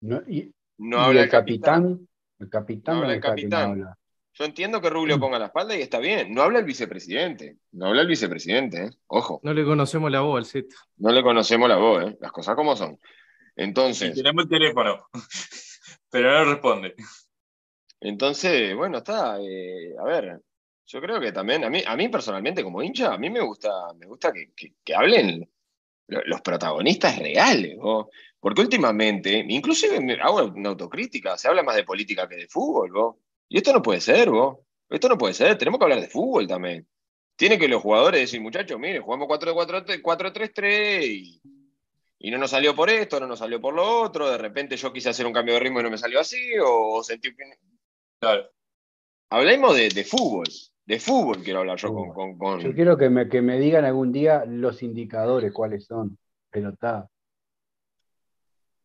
No, y, no y habla el el capitán. capitán, el capitán, No habla ¿dónde el no capitán. habla? Yo entiendo que Rubio ponga la espalda y está bien. No habla el vicepresidente. No habla el vicepresidente, ¿eh? Ojo. No le conocemos la voz al set. No le conocemos la voz, ¿eh? Las cosas como son. Entonces, tenemos el teléfono, pero no responde. entonces, bueno, está. eh, a ver, yo creo que también, a mí, a mí personalmente como hincha, a mí me gusta, me gusta que, que- hablen lo- los protagonistas reales, ¿no? Porque últimamente, inclusive hago una autocrítica, se habla más de política que de fútbol, ¿no? Y esto no puede ser, ¿vos? Esto no puede ser, tenemos que hablar de fútbol también. Tiene que los jugadores decir, muchachos, miren, jugamos 4-4-3 y, y no nos salió por esto, no nos salió por lo otro, de repente yo quise hacer un cambio de ritmo y no me salió así, o sentí. Claro. Hablemos de, de fútbol, de fútbol quiero hablar yo con... con- con- Yo quiero que me, que me digan algún día los indicadores cuáles son. Pero está.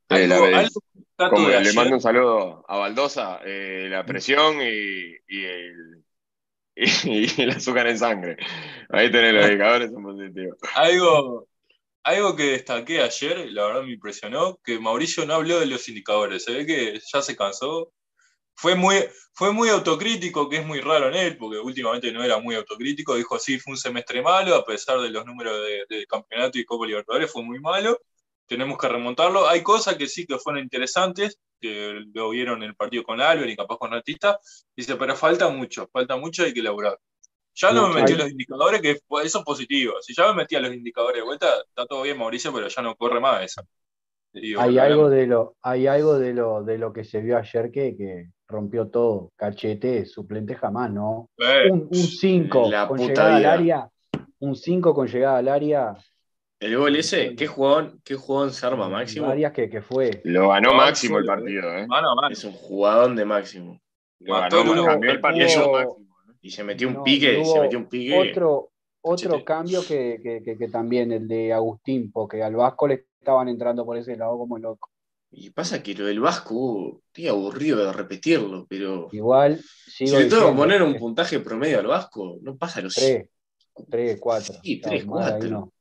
Eh, le ayer- mando un saludo a Baldosa, eh, la presión y, y el, y, el azúcar en sangre. Ahí tenés los indicadores, son positivos. Algo, algo que destaqué ayer, la verdad me impresionó, que Mauricio no habló de los indicadores. Se ve que ya se cansó. Fue muy, fue muy autocrítico, que es muy raro en él, porque últimamente no era muy autocrítico. Dijo, sí, fue un semestre malo, a pesar de los números de, de campeonato y Copa Libertadores, fue muy malo. Tenemos que remontarlo. Hay cosas que sí que fueron interesantes, que lo vieron en el partido con Álvaro y capaz con Ratista. Dice, pero falta mucho, falta mucho, hay que elaborar. Ya no, me metí hay- los indicadores, que eso es positivo. Si ya me metí a los indicadores de vuelta, está todo bien, Mauricio, pero ya no corre más esa. Digo, Hay algo de lo, hay algo de lo, de lo que se vio ayer que, que rompió todo. Cachete, suplente jamás, ¿no? Eh, Un 5 La con puta llegada al área. Un 5 con llegada al área. El gol ese, ¿qué jugador, qué jugador se arma Máximo? Arias que, que fue. Lo ganó Máximo el partido, ¿eh? mano a mano. Es un jugador de Máximo. Lo Mató ganó, cambió el partido Hubo- Máximo. ¿eh? Y se metió un No, pique, se metió un pique. Otro, otro cambio que, que- que- que también, el de Agustín, porque al Vasco le estaban entrando por ese lado como loco. Y pasa que lo del Vasco, estoy aburrido de repetirlo, pero Igual, si sigo le tengo que poner un puntaje promedio al Vasco, no pasa los tres, tres, cuatro. Sí, Chao, tres, más de ahí cuatro. no.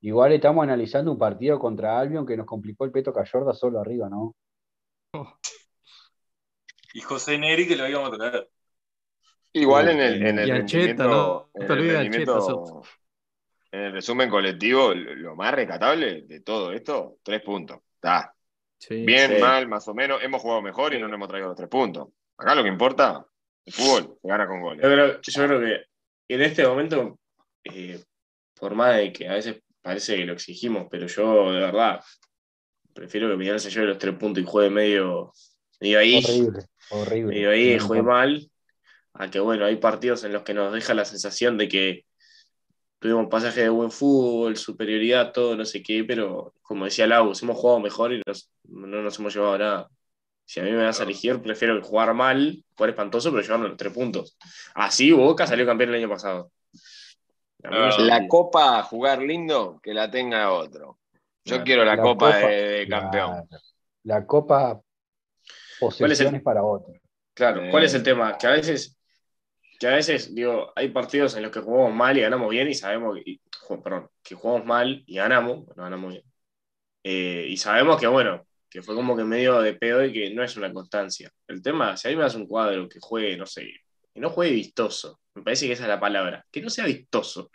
Igual estamos analizando un partido contra Albion que nos complicó el Peto Cayorda solo arriba, ¿no? Y José Neri que lo íbamos a traer. Igual en el, en el no en te el olvides de rendimiento- Ancheta, Soto. en el resumen colectivo, lo lo más rescatable de todo esto, tres puntos. Está. Sí. Bien, sí. mal, más o menos. Hemos jugado mejor y no nos hemos traído los tres puntos. Acá lo que importa, el fútbol, se gana con goles. Yo creo, yo creo que en este momento, eh, por más de que a veces parece que lo exigimos, pero yo de verdad prefiero que Peñarol se lleve los tres puntos y juegue medio, medio ahí, Horrible, horrible. medio ahí, juegue mal, a que bueno, hay partidos en los que nos deja la sensación de que tuvimos pasaje de buen fútbol, superioridad, todo, no sé qué, pero como decía Lau, hemos jugado mejor y nos- no nos hemos llevado nada. Si a mí me das a elegir, prefiero jugar mal, jugar espantoso, pero llevarnos los tres puntos. Así Boca salió campeón el año pasado. La copa jugar lindo, que la tenga otro. Yo Claro. quiero la, La copa, copa, de, de campeón. La copa posesiones para otro. Claro, Eh. ¿cuál es el tema? Que a veces, que a veces, digo, hay partidos en los que jugamos mal y ganamos bien y sabemos, que- perdón, que jugamos mal y ganamos, bueno, ganamos bien. Eh, y sabemos que, bueno, que fue como que medio de pedo y que no es una constancia. El tema, si a mí me das un cuadro que juegue, no sé, que no juegue vistoso, me parece que esa es la palabra, que no sea vistoso.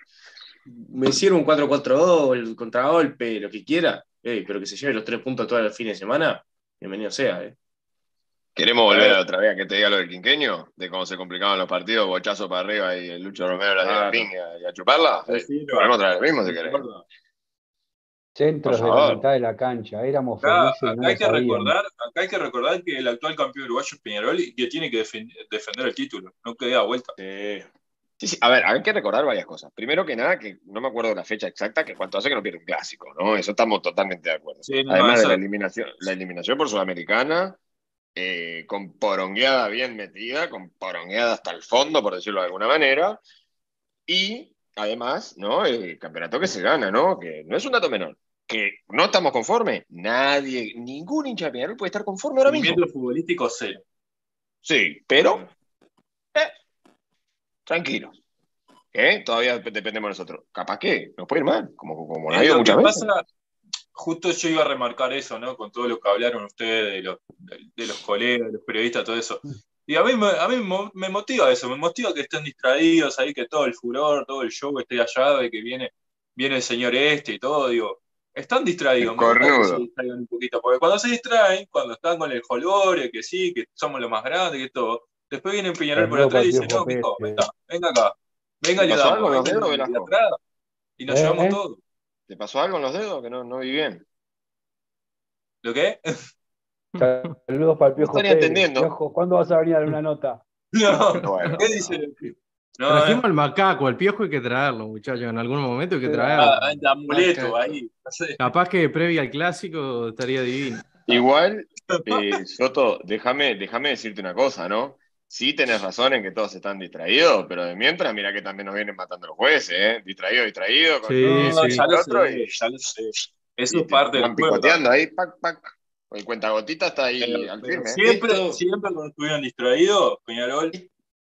Me hicieron un 4-4-2, el contragolpe, lo que quiera, eh, pero que se lleve los tres puntos todos los fines de semana, bienvenido sea, eh. ¿Queremos volver a otra vez a que te diga lo del quinqueño? De cómo se complicaban los partidos, bochazo para arriba y el Lucho Romero la Claro. pinga y a chuparla. Sí, Podemos traer lo mismo si querés. Centros de la mitad de la cancha. Éramos Acá, felices y no acá hay que recordar, acá hay que recordar que el actual campeón uruguayo es Peñarol y que tiene que defen- defender el título, no que dé vuelta. Eh, Sí, sí. A ver, hay que recordar varias cosas. Primero que nada, que no me acuerdo la fecha exacta, que cuánto hace que no pierde un clásico, ¿no? Eso estamos totalmente de acuerdo. Sí, no, Además de la eliminación, la eliminación por Sudamericana, eh, con porongueada bien metida, con porongueada hasta el fondo, por decirlo de alguna manera. Y además, ¿no? El campeonato que se gana, ¿no? Que no es un dato menor. Que no estamos conformes. Nadie, ningún hincha de Peñarol puede estar conforme ahora mismo. Rendimiento futbolístico cero. Sí, pero eh, tranquilo. ¿Eh? Todavía dependemos de nosotros. Capaz que nos puede ir mal, como, como lo muchas veces. pasa, justo yo iba a remarcar eso, ¿no? Con todo lo que hablaron ustedes de los, de, de los colegas, de los periodistas, todo eso. Y a mí, me, a mí me- motiva eso, me motiva que estén distraídos ahí, que todo el furor, todo el show esté allá, de que viene, viene el señor este y todo, digo, están distraídos, me se distraigan un poquito, porque cuando se distraen, cuando están con el jolgorio, que sí, que somos los más grandes, que todo, después viene Peñarol por atrás y dice, partido no, mijo, venga, venga acá, venga, ¿Te le pasó damos, algo en los venga, y nos ¿Eh? llevamos ¿Eh? todo. ¿Te pasó algo en los dedos que no, no vi bien? ¿Lo qué? Saludos para el Piojo estaría Pérez. entendiendo. Piojo, ¿cuándo vas a venir a dar una nota? No, Bueno, ¿qué dice el? No, Trajimos eh, al macaco, al piojo hay que traerlo, muchachos. En algún momento hay que traerlo. ah, el amuleto ahí, no sé. Capaz que previa al clásico estaría divino. Igual, eh, Soto, déjame, déjame decirte una cosa, ¿no? Sí tenés razón en que todos están distraídos, pero de mientras, mira que también nos vienen matando los jueces, ¿eh? Distraído, distraído. Con Sí, ya el lo otro sé, y- ya lo sé. Eso es te parte del picoteando ahí, pac, pac. El cuentagotita está ahí Pero- al firme. ¿eh? siempre, Esto- siempre cuando estuvieron distraídos, Peñarol,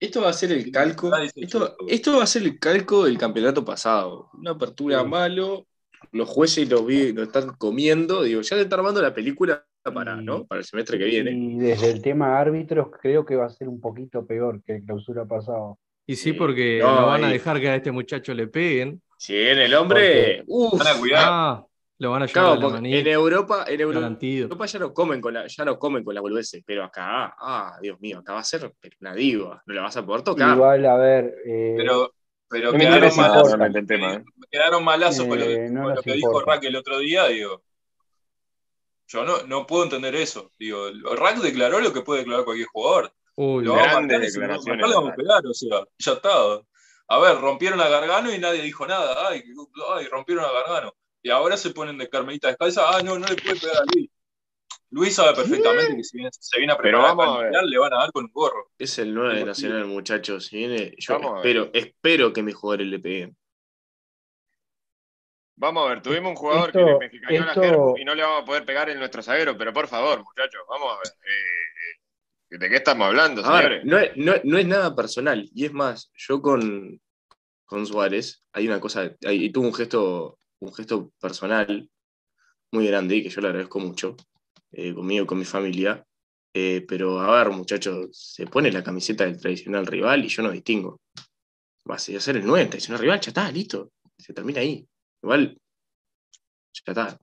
Esto va a ser el calco. Esto, esto va a ser el calco del campeonato pasado. Una apertura Sí. malo, los jueces los vi, lo están comiendo. Digo, ya se está armando la película para, Y- ¿no? para el semestre que viene. Y desde el tema árbitros, creo que va a ser un poquito peor que el clausura pasado. Y sí, porque No, no van a dejar que a este muchacho le peguen. Si viene el hombre, uff. van a cuidar. Ah, lo van a llevar Claro, a la porque en. Europa, en Europa, ya no comen con la, ya no comen con las boludeces, pero acá, ah, Dios mío, acá va a ser una diva, no la vas a poder tocar. Igual, a ver, eh, Pero, pero quedaron malazos, realmente el tema, ¿eh? quedaron malazos con lo, Eh, no con lo nos que dijo. Rack el otro día, digo. Yo no, no puedo entender eso. Digo, Rack declaró lo que puede declarar cualquier jugador. Uy, Lo vamos a matar, si lo vamos a declaraciones matar, le vamos a de pegar, o sea, ya está. A ver, rompieron a Gargano y nadie dijo nada. Ay, ay, rompieron a Gargano. Y ahora se ponen de Carmelita descalza. Ah, no, no le puede pegar a Luis. Luis sabe perfectamente que si viene- se viene a preparar vamos para a. Mundial, le van a dar con un gorro. Es el 9 de Nacional, muchachos. Si viene, yo Vamos espero, espero que mis jugadores le peguen. Vamos a ver, tuvimos un jugador Esto- que me cayó esto- y no le vamos a poder pegar en nuestro zaguero, pero por favor, muchachos, vamos a ver. eh, ¿De qué estamos hablando, señores? ver, no es, no- no es nada personal. Y es más, yo con, con Suárez, hay una cosa, hay- y tuvo un gesto, un gesto personal muy grande y que yo le agradezco mucho, eh, conmigo, con mi familia. Eh, pero a ver, muchachos, se pone la camiseta del tradicional rival y yo no distingo. Va a ser el 9, el tradicional rival, ya está, listo. Se termina ahí. Igual, ya está.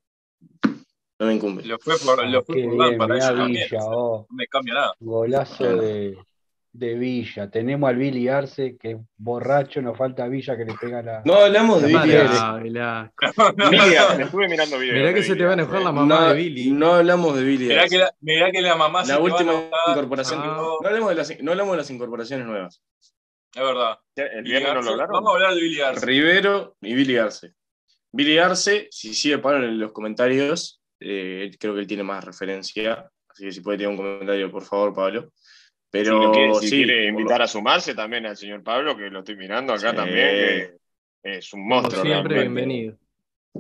No me incumbe. Lo fue por, lo fue Qué por bien, para mirá ellos también. Oh. no me cambia nada. Golazo de, de Villa. Tenemos al Billy Arce, que es borracho, nos falta Villa que le pega la. No hablamos de La Billy. Arce. Velasco. Mira, estuve mirando videos. Mirá que se te va a enojar la mamá no, de Billy. no hablamos de Billy Mirá Arce. que, la, mirá que la mamá se La te va a última incorporación. Ah. no- hablemos, de las, no hablemos de las incorporaciones nuevas. Es verdad. Vamos a hablar de Billy Arce. Rivero y Billy Arce. Billy Arce, si sigue Pablo en los comentarios, eh, creo que él tiene más referencia. Así que si puede tener un comentario, por favor, Pablo. Pero si lo quiere, si sí, quiere por lo- invitar a sumarse también al señor Pablo, que lo estoy mirando acá Sí. también, que es un Como monstruo. siempre, realmente. bienvenido.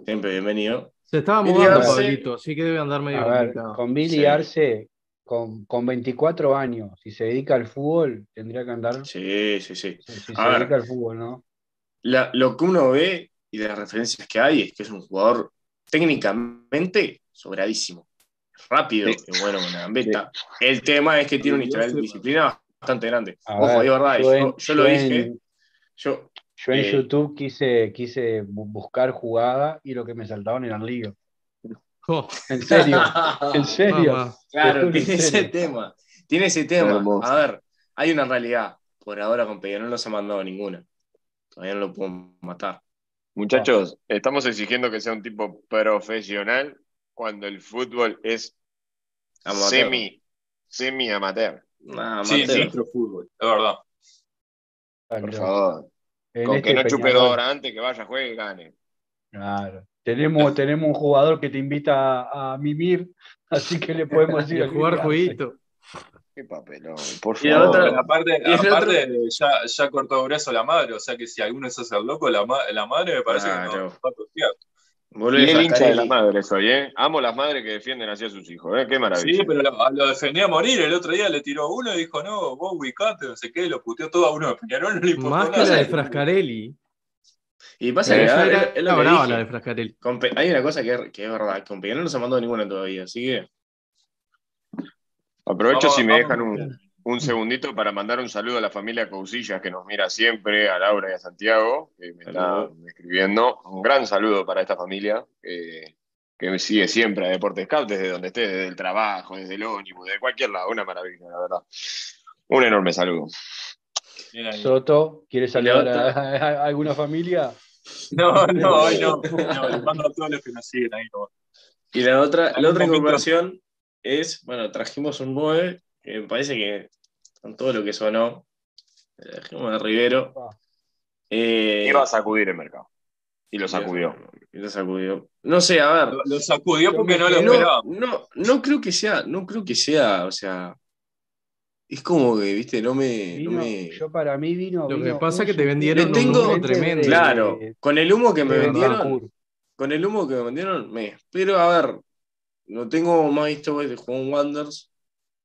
siempre bienvenido. Se estaba mudando, Pablito, así que debe andar medio A ver, con Billy Sí. Arce, con, con 24 años, si se dedica al fútbol, tendría que andar. Sí, sí, sí. Si, si A se ver. dedica al fútbol, ¿no? La- lo que uno ve y de las referencias que hay es que es un jugador técnicamente sobradísimo. Rápido, Sí. y bueno, con la gambeta. El tema es que tiene un historial de disciplina bastante grande. A Ojo, ver, verdad, yo, en- yo lo dije. en- Yo, yo en eh, YouTube quise, quise bu- buscar jugada y lo que me saltaban eran líos. Oh, En serio, en serio. mamá. Claro, tiene en ese tema. Tiene ese tema. A ver, hay una realidad. Por ahora con Peñarol no se ha mandado ninguna. Todavía no lo puedo matar. Muchachos, estamos exigiendo que sea un tipo profesional cuando el fútbol es Amateur. semi, semi amateur. Nah, Sí, amateur. sí, nuestro fútbol, es verdad. Por favor. En Con este que no chupe dos horas antes, que vaya, juegue y gane. Claro. Tenemos, tenemos un jugador que te invita a, a mimir, así que le podemos decir a jugar jueguito. Qué papelón, por Y el Pero aparte, y el aparte ya, ya cortó brazo la madre, o sea que si alguno se hace el loco, la, ma- la madre me parece que Claro. no va a. Volvés Bien a hincha de la Carelli. madre soy, ¿eh? Amo las madres que defienden así a sus hijos, ¿eh? Qué maravilla. Sí, pero lo, lo defendía a morir. El otro día le tiró uno y dijo, no, vos ubicate, no sé qué, lo puteó todo a uno de Peñarol, no le importó Más que nada. la de Frascarelli. Y pasa Eh, que, ver, era, es lo era que brava dije. la de Frascarelli. Con hay una cosa que es, que es verdad, con Peñarol no se mandó ninguna todavía, así que Aprovecho Vamos- si me vamos- dejan un, un segundito para mandar un saludo a la familia Cousillas que nos mira siempre, a Laura y a Santiago, que me Saludo. están escribiendo. Un gran saludo para esta familia que, que me sigue siempre a Deportes Scout, desde donde esté, desde el trabajo, desde el ónibus, de cualquier lado. Una maravilla, la verdad. Un enorme saludo. Soto, ¿quieres saludar a, a- a alguna familia? No, no, hoy no. no. Le mando a todos los que nos siguen ahí. no. Y la otra, la otra incorporación es, bueno, trajimos un 9, que me parece que con todo lo que sonó, trajimos a Rivero. Eh, Iba a sacudir el mercado. Y lo sacudió. Y lo sacudió. No sé, a ver. Lo, lo sacudió porque no lo No, esperábamos. no, no creo que sea, no creo que sea, o sea, es como que, viste, no me, no me- Yo para mí vino. Lo que vino pasa un que te vendieron Le tengo- un humo tremendo. claro, con el humo que me de vendieron, con el humo que me vendieron, me. Pero a ver, no tengo más visto de Juan Wanders.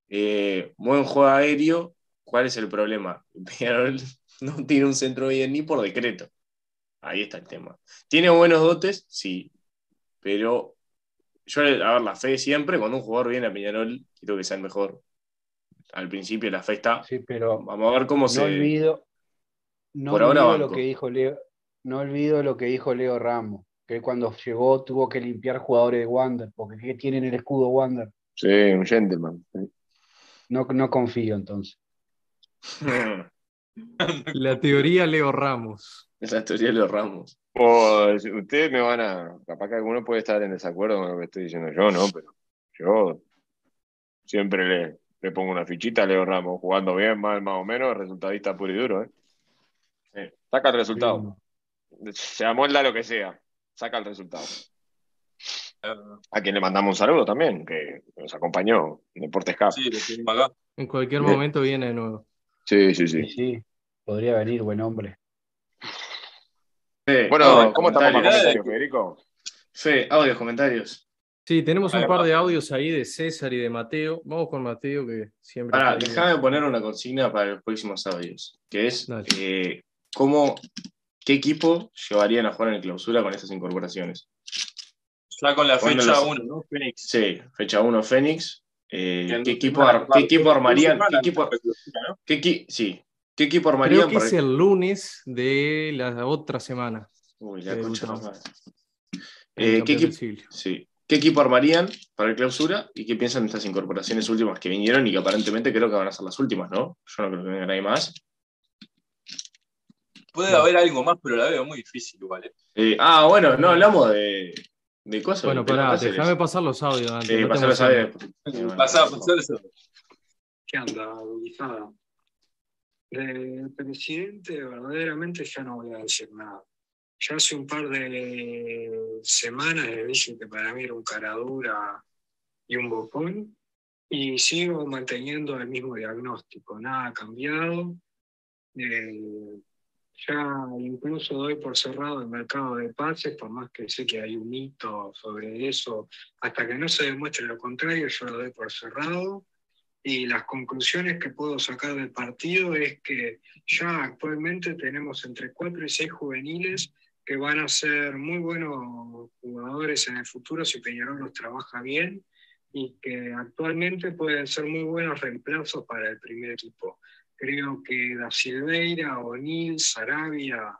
Eh, buen juego aéreo. ¿Cuál es el problema? Peñarol no tiene un centro bien ni por decreto. Ahí está el tema. ¿Tiene buenos dotes? Sí. Pero yo, a ver, la fe siempre, cuando un jugador viene a Peñarol, quiero que sea el mejor. Al principio la fe está. Sí, pero Vamos a ver cómo no se. olvido, no Por ahora olvido lo que dijo Leo, no olvido lo que dijo Leo Ramos, que cuando llegó tuvo que limpiar jugadores de Wander, porque ¿qué tienen el escudo Wander? Sí, un gentleman. No, no confío entonces. La teoría Leo Ramos. la teoría de los ramos. O, ustedes me van a. Capaz que alguno puede estar en desacuerdo con lo que estoy diciendo yo, ¿no? Pero yo siempre le, le pongo una fichita a Leo Ramos, jugando bien, mal, más o menos, resultadista puro y duro, ¿eh? Sí, Saca el resultado. Se amolda lo que sea. Saca el resultado. A quien le mandamos un saludo también, que nos acompañó en Deportes. Sí, acá. En cualquier momento viene de nuevo. Sí, sí, Sí, sí. sí, podría venir, buen hombre. Bueno, ¿cómo estamos con comentarios. Federico? Fe, audios, comentarios. Sí, tenemos un par va. de audios ahí de César y de Mateo. Vamos con Mateo, que siempre. Ahí. déjame poner una consigna para los próximos audios, que es eh, cómo, qué equipo llevarían a jugar en el clausura con estas incorporaciones. Ya con la fecha los- 1, ¿no? Phoenix. Sí, fecha 1 Fénix. eh, ¿qué, equipo, ar- ¿Qué equipo armarían? ¿Qué equipo, sí, ¿qué equipo Creo armarían? que para- es el lunes de la otra semana. Uy, la concha Eh, ¿qué, campeón del equipo, siglo. sí. ¿Qué equipo armarían para el clausura y qué piensan de estas incorporaciones últimas que vinieron y que aparentemente creo que van a ser las últimas, ¿no? Yo no creo que venga nadie más. Puede haber algo más, pero la veo muy difícil igual. ¿eh? Eh, ah, bueno, no hablamos de, de cosas. Bueno, pará, déjame pasar los audios antes. No te pasalo, emociones. sabe. Pasá, pasá. ¿Qué anda, Guisada? Del presidente verdaderamente ya no voy a decir nada. Ya hace un par de semanas le dije que para mí era un caradura y un bocón y sigo manteniendo el mismo diagnóstico, nada ha cambiado. Eh, ya incluso doy por cerrado el mercado de pases, por más que sé que hay un mito sobre eso, hasta que no se demuestre lo contrario, yo lo doy por cerrado. Y las conclusiones que puedo sacar del partido es que ya actualmente tenemos entre 4 y 6 juveniles que van a ser muy buenos jugadores en el futuro si Peñarol los trabaja bien y que actualmente pueden ser muy buenos reemplazos para el primer equipo. Creo que Da Silveira, O'Neill, Sarabia,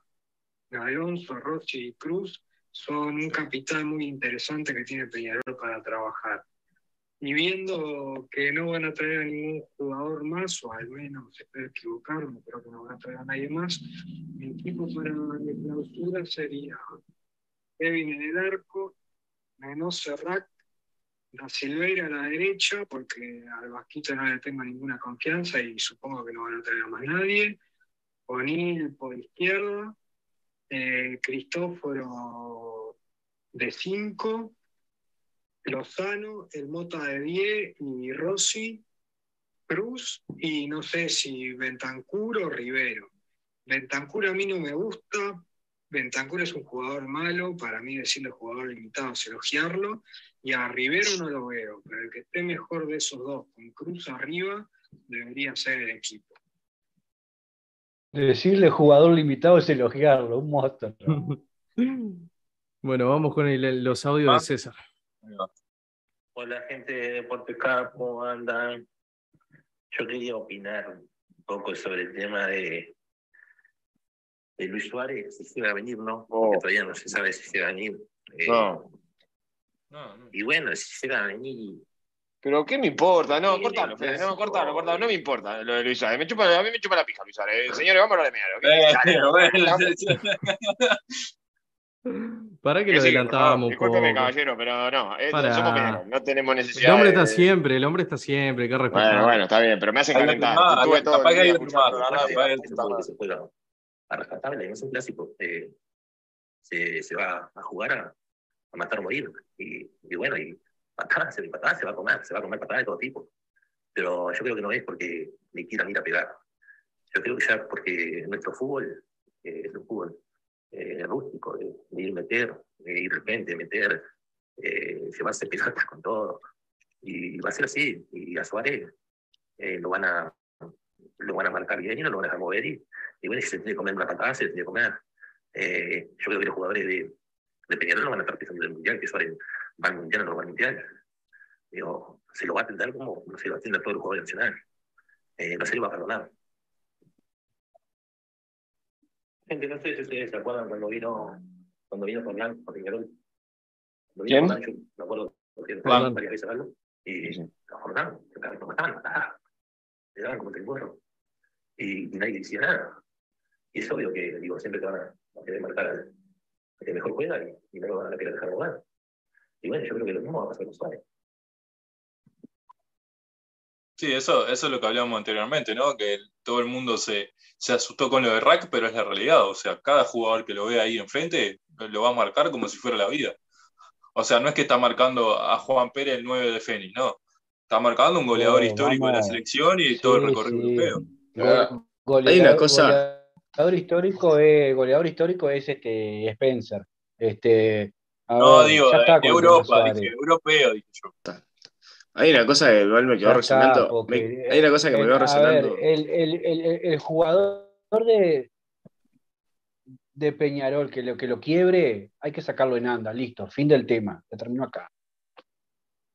Alonso, Rossi y Cruz son un capital muy interesante que tiene Peñarol para trabajar. Y viendo que no van a traer a ningún jugador más, o al menos espero equivocarme, creo que no van a traer a nadie más, mi equipo para la clausura sería Kevin en el arco, menos Serrat, Da Silveira a la derecha, porque al Vasquito no le tengo ninguna confianza y supongo que no van a traer a más nadie. O'Neill por izquierda, eh, Cristóforo de 5, Lozano, el Mota de 10 y Rossi, Cruz y no sé si Bentancur o Rivero. Bentancur a mí no me gusta, Bentancur es un jugador malo, para mí decirle jugador limitado es elogiarlo, y a Rivero no lo veo, pero el que esté mejor de esos dos, con Cruz arriba, debería ser el equipo. Decirle jugador limitado es elogiarlo, un monstruo. Bueno, vamos con el- los audios Ah. de César. Hola gente de Deporte Cap, ¿cómo andan? Yo quería opinar un poco sobre el tema de, de Luis Suárez, si se va a venir, ¿no? Porque Oh. todavía no se sabe si se va a venir. Eh, No. No, no. Y bueno, si se va a venir, Pero ¿qué me importa? No, Sí, cortalo, el Fede, no, cortalo, cortalo, no me importa lo de Luis Suárez. Me chupa, a mí me chupa la pija Luis Suárez. Eh, Señores, vámonos de miedo. Eh, bueno, Para que lo adelantábamos un Discúlpeme, poco. caballero, pero no, eh, somos Peñarol, no tenemos El necesidad. hombre de- está siempre, el hombre está siempre, qué respetar. Bueno, bueno, está bien, pero me hacen calentar. Estuve todo a rescatarle, es un clásico. eh, se, se va a jugar a, a matar o morir. Y, y bueno, y patadas, y patadas se va a comer, se va a comer patadas de todo tipo. Pero yo creo que no es porque le quieran ir a pegar. Yo creo que ya porque nuestro fútbol eh, es un fútbol eh, rústico, de, de ir meter, de ir de repente, meter, eh, llevarse pelotas con todo. Y va a ser así. Y a Suárez eh, lo van a lo van a marcar bien y no lo van a dejar mover. Y, y bueno, si se tiene que comer una patada, se tiene que comer. Eh, yo creo que los jugadores de, de Peñarol no van a estar pensando en el Mundial, que Suárez va al Mundial o no va al Mundial. Digo, se lo va a atender como no se lo atiende a todo el jugador nacional. Eh, no se le va a perdonar. Gente, no sé si ustedes se acuerdan cuando vino, cuando vino Forlán con Peñarol. Cuando vino. Forlán, yo me acuerdo, porque varias veces algo. Y Sí. a Forlán, lo mataban, mataban. Le daban como el burro. Y, y nadie decía nada. Y es obvio que, digo, siempre te van a, a querer marcar al al que mejor juega y, y no lo van a querer dejar jugar. Y bueno, yo creo que lo mismo va a pasar con Suárez. Sí, eso, eso es lo que hablábamos anteriormente, ¿no? Que todo el mundo se, se asustó con lo de Rack, pero es la realidad. O sea, cada jugador que lo ve ahí enfrente lo va a marcar como si fuera la vida. O sea, no es que está marcando a Juan Pérez el 9 de Fénix, no. Está marcando un goleador No, histórico de la selección y Sí, todo el recorrido sí. europeo. Go- goleador- Hay una cosa- Goleador histórico es, goleador histórico es este Spencer. Este, a No, ver, digo, ya de, con Europa, dije, europeo, dije yo. Hay una cosa que igual me quedó Ya está, resonando. porque, me- hay una cosa que me el- quedó a ver, resonando. el, el, el, el- el jugador de, de Peñarol que lo, que lo quiebre, hay que sacarlo en anda, listo, fin del tema, se terminó acá.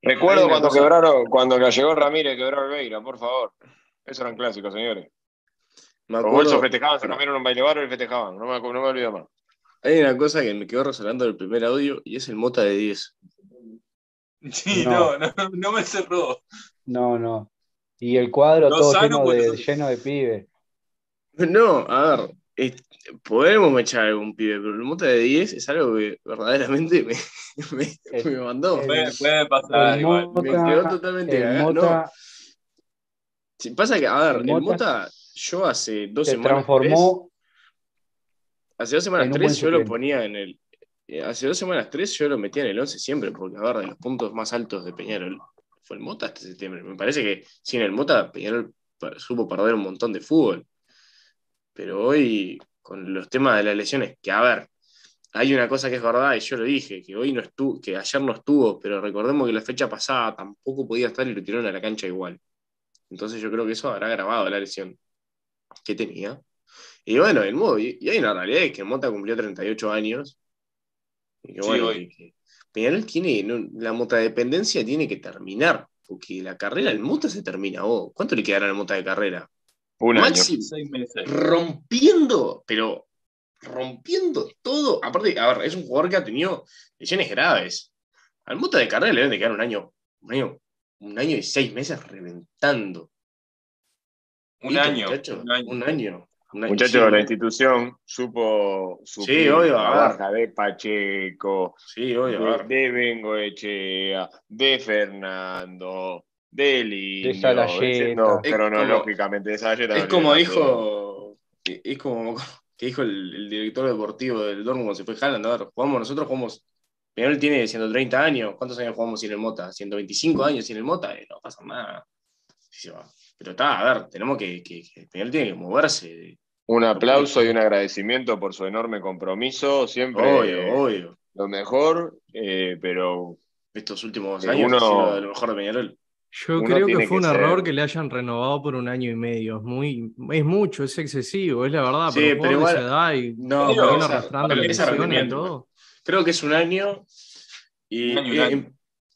Recuerdo cuando cosa- quebraron, cuando le llegó Ramírez, quebró Alveira, por favor. Eso eran clásicos, señores. Me Los acuerdo- bolsos festejaban, se comieron un baile barro y festejaban. No me, no me olvido más. Hay una cosa que me quedó resonando del primer audio y es el Mota de 10. Sí, no, No. no, no me cerró. No, no. Y el cuadro No todo sano, lleno pues, de, no. lleno de pibes. No, a ver, es- podemos echar algún pibe, pero el Mota de 10 es algo que verdaderamente me, me, El- me mandó. el- Puede, puede pasar el igual. me quedó totalmente el. No, pasa que, a ver, el el Mota Mota, yo hace dos se semanas. transformó tres- hace dos semanas tres yo lo ponía en el. eh, Hace dos semanas tres yo lo metía en el 11 siempre, porque, a ver, de los puntos más altos de Peñarol fue el Mota este septiembre. Me parece que sin el Mota, Peñarol supo perder un montón de fútbol. Pero hoy, con los temas de las lesiones, que a ver, hay una cosa que es verdad, y yo lo dije, que hoy no estuvo, que ayer no estuvo, pero recordemos que la fecha pasada tampoco podía estar y lo tiraron a la cancha igual. Entonces yo creo que eso habrá grabado la lesión que tenía. Y bueno, el modo, y, y hay una realidad es que Mota cumplió 38 años. Y que Sí, bueno, hoy. que Peñarol tiene, no, la motadependencia tiene que terminar, porque la carrera del Mota se termina. vos. ¿Cuánto le quedará al Mota de carrera? Un año. Meses. rompiendo, pero rompiendo todo. Aparte, a ver, es un jugador que ha tenido lesiones graves. Al Mota de carrera le deben de quedar un año, un año, un año y seis meses reventando. Un ¿Viste, año. muchacho? Un año. Un Muchachos, sí, la institución supo suplir Sí, obvio, la a ver. baja de Pacheco, Sí, obvio, de, de Bengoechea, de Fernando, de Lino, Salayeta. no, Es cronológicamente de Salayeta Es como dijo, es como que dijo el, el director deportivo del Dortmund cuando se fue Haaland, a ver, jugamos, nosotros jugamos, Peñarol tiene 130 años, ¿cuántos años jugamos sin el Mota? 125 años sin el Mota, Eh, no pasa nada. Sí se va. Pero está, a ver, tenemos que, que, que Peñarol tiene que moverse Un aplauso y un agradecimiento por su enorme compromiso. Siempre Obvio, eh, obvio. lo mejor, eh, pero Estos últimos Eh, años uno- ha sido lo mejor de Peñarol. Yo Uno creo que fue que un error ser- que le hayan renovado por un año y medio. Es muy, es mucho, es excesivo, es la verdad. Sí, pero, pero igual- esa edad y No, Pero pero vino esa- arrastrando y todo. Creo que es un año. Y, Un año y y- algo.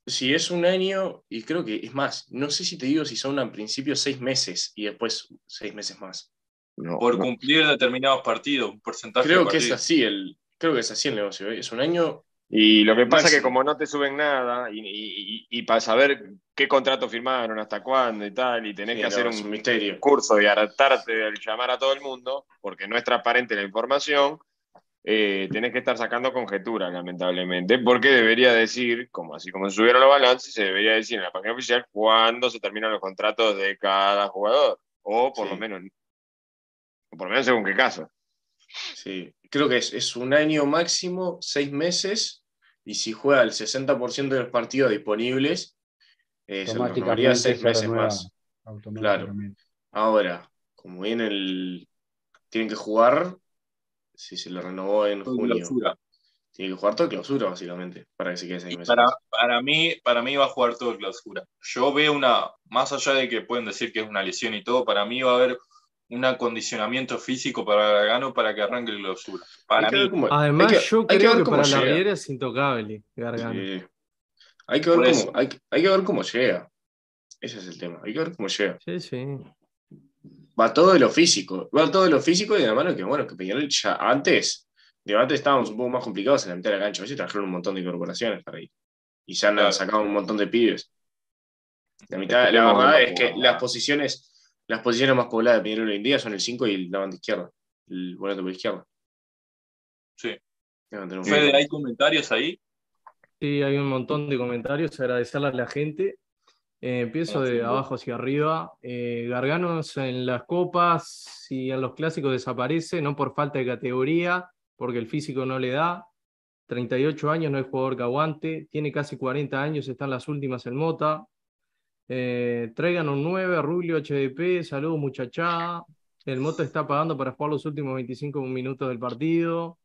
Si es un año, y creo que es más, no sé si te digo si son al principio seis meses y después seis meses más. no, Por no. cumplir determinados partidos, un porcentaje Creo de que es partidos. así el, creo que es así el negocio. ¿eh? Es un año. Y lo que pasa es que como no te suben nada, y, y- y- y para saber qué contrato firmaron, hasta cuándo y tal, y tenés sí, que hacer no, un, misterio. curso y hartarte al llamar a todo el mundo, porque no es transparente la información, eh, tenés que estar sacando conjeturas, lamentablemente, porque debería decir, como así como se subieron los balances, se debería decir en la página oficial cuándo se terminan los contratos de cada jugador, o por Sí. lo menos, o por lo menos según qué caso. Sí, creo que es, es un año máximo, seis meses, y si juega el 60% de los partidos disponibles, eh, se renovaría seis se meses renueva. más. Automáticamente. Ahora, como viene el. Tienen que jugar, si se le renovó en Todo junio, clausura. tienen que jugar todo clausura, básicamente, para que se quede seis Y meses. para, para, mí, para mí va a jugar todo el clausura. Yo veo una, más allá de que pueden decir que es una lesión y todo, para mí va a haber un acondicionamiento físico para Gargano para que arranque el clausura. Para Hay que mí. ver cómo- Además, hay que- yo que creo ver que, cómo para la llega. Riera es intocable, Gargano. Sí. Hay que ver cómo, hay, que- hay que ver cómo llega. Ese es el tema. Hay que ver cómo llega. Sí, sí. Va todo de lo físico. Va todo de lo físico y de la mano que, bueno, que Peñarol ya antes, de antes estábamos un poco más complicados en la mitad de la cancha. A veces trajeron un montón de incorporaciones para ahí. Y ya han Claro. sacado un montón de pibes. La mitad, la verdad es que las posiciones, las posiciones más pobladas de Peñarol hoy en día son el 5 y la banda izquierda. El volante por izquierda. Sí. Fede. ¿hay comentarios ahí? Sí, hay un montón de comentarios. Agradecerle a la gente. Eh, empiezo de abajo hacia arriba. Eh, Garganos en las copas y en los clásicos desaparece, no por falta de categoría, porque el físico no le da. 38 años, no es jugador que aguante. Tiene casi 40 años, están las últimas en Mota. Eh, traigan un 9, Rubio HDP, saludos muchachada. El Mota está pagando para jugar los últimos 25 minutos del partido.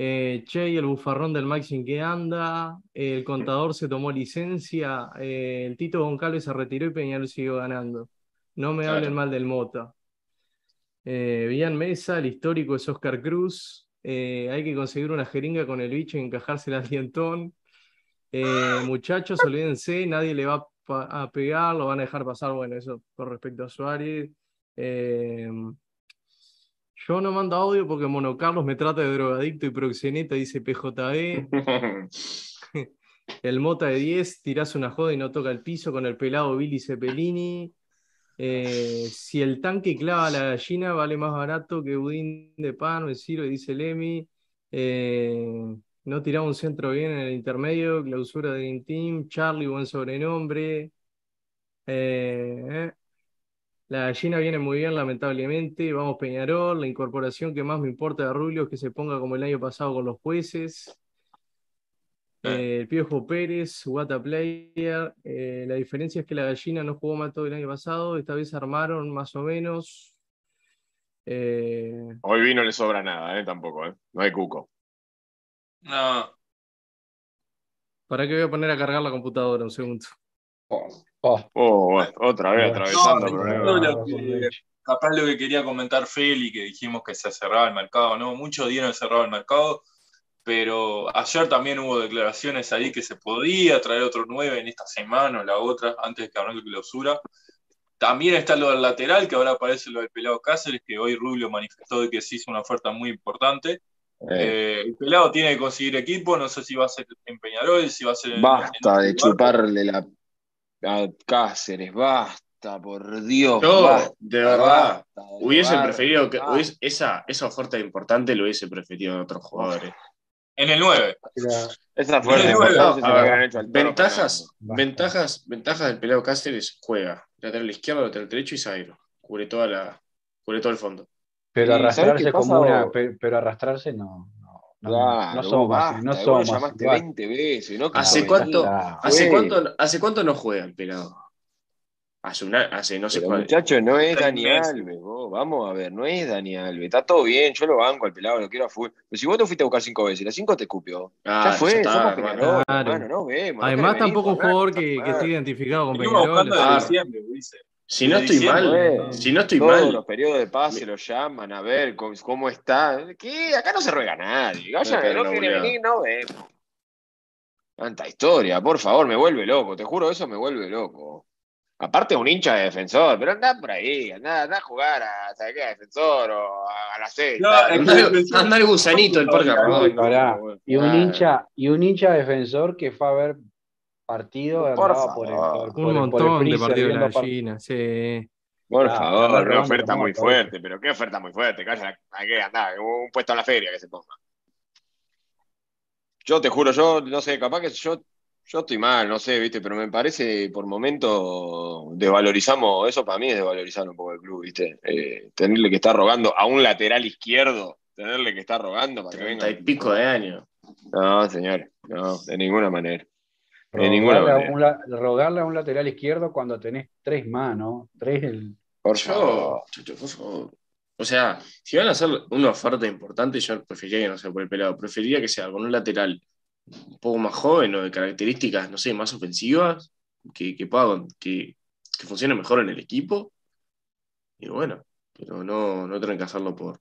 Eh, che, y el bufarrón del Maxim que anda. El contador se tomó licencia. eh, el Tito Goncalves se retiró y Peñarol siguió ganando. No me Claro. hablen mal del Mota. Eh, Villan Mesa, el histórico es Oscar Cruz. Eh, hay que conseguir una jeringa con el bicho y encajársela al dientón. Muchachos, olvídense, nadie le va a pegar, lo van a dejar pasar. Bueno, eso con respecto a Suárez. Eh, yo no mando audio porque Mono Carlos me trata de drogadicto y proxeneta, dice PJE. El Mota de 10, tirás una joda y no toca el piso con el pelado Billy Cepelini. Eh, si el tanque clava a la gallina, vale más barato que budín de pan o el Ciro, dice Lemi. Eh, no tiraba un centro bien en el intermedio, clausura de Team, Charlie, buen sobrenombre. Eh, la gallina viene muy bien, lamentablemente. Vamos Peñarol, la incorporación que más me importa de Rubio es que se ponga como el año pasado con los jueces. Eh, el Piojo Pérez, Wata Player. Eh, la diferencia es que la gallina no jugó mal todo el año pasado. Esta vez armaron más o menos. Eh, Hoy vino le sobra nada, ¿eh? Tampoco, ¿eh? No hay cuco. No. ¿Para qué voy a poner a cargar la computadora un segundo? Oh, Oh, bueno, otra vez atravesando No, problemas. no, lo que- con leche. capaz lo que quería comentar Feli, que dijimos que se cerraba el mercado, ¿no? Muchos dieron cerrado el mercado, pero ayer también hubo declaraciones ahí que se podía traer otro 9 en esta semana o la otra, antes de que arranque clausura. También está lo del lateral, que ahora aparece lo del pelado Cáceres, que hoy Rubio manifestó de que se hizo una oferta muy importante. Eh, Eh, el pelado tiene que conseguir equipo, no sé si va a ser en Peñarol, si va a ser en- basta en de chuparle la a Cáceres, basta, por Dios. Yo, basta, de verdad, basta, preferido que hubiese- esa, esa oferta importante lo hubiese preferido en otros jugadores. En el 9. Era- Esa No, no, Toro Ventajas, ventajas, ventajas del pelado Cáceres juega. Lateral izquierdo, lateral derecho y zaguero. Cubre toda la, cubre todo el fondo. Pero ¿Y sabes arrastrarse como una. Pero arrastrarse no. No, no, Claro, no somos basta, así, no somos así, llamaste basta. 20 veces, ¿no? ¿Hace no, cuánto-. ¿Hace cuánto, ¿Hace cuánto no juega el pelado? Hace, una, hace no sé cuál. muchacho, no es Dani. Alves, vos. Vamos a ver, no es Dani Alves. Está todo bien, yo lo banco al pelado, lo quiero a full. Pero si vos te fuiste a buscar cinco veces, las cinco te escupió. Ah, ya fue, ya está, somos. Peñarol, Claro. hermano, no vemos. no Además, querés tampoco un jugador que, que esté identificado con Peñarol. Si no estoy mal, si no estoy Todos mal, los periodos de pase lo llaman a ver cómo, cómo está. ¿Qué? Acá no se ruega nadie. Vayan, no no, quiere boludo. venir, no vemos. Tanta historia, por favor, me vuelve loco. Te juro, eso me vuelve loco. Aparte un hincha de defensor, pero anda por ahí, anda, anda a jugar a, ¿sabes qué? a defensor o a, a la serie. No, anda, el gusanito del parque Rodón. Pará. Y un hincha, y un hincha defensor que fue a ver partido Por andaba por el, por, favor. por Un el- por el montón de partidos de viendo la China, sí. Por Ah, favor, una oferta muy fuerte, pero qué oferta muy fuerte, calla, ¿a qué anda? Un puesto en la feria que se ponga. Yo te juro, yo no sé, capaz que yo, yo estoy mal, no sé, viste, pero me parece por momento desvalorizamos, eso para mí es desvalorizar un poco el club, viste. Eh, tenerle que estar rogando a un lateral izquierdo, tenerle que estar rogando para que venga. Treinta y pico de años. No, señores, no, de ninguna manera. De ninguna rogarle, a manera. un, la- rogarle a un lateral izquierdo cuando tenés tres manos, tres el, Por favor. por favor. O sea, si van a hacer una oferta importante, yo preferiría que no sea por el pelado. Preferiría que sea con un lateral un poco más joven o de características, no sé, más ofensivas, que, que pueda, que, que funcione mejor en el equipo. Y bueno, pero no, no tienen que hacerlo por.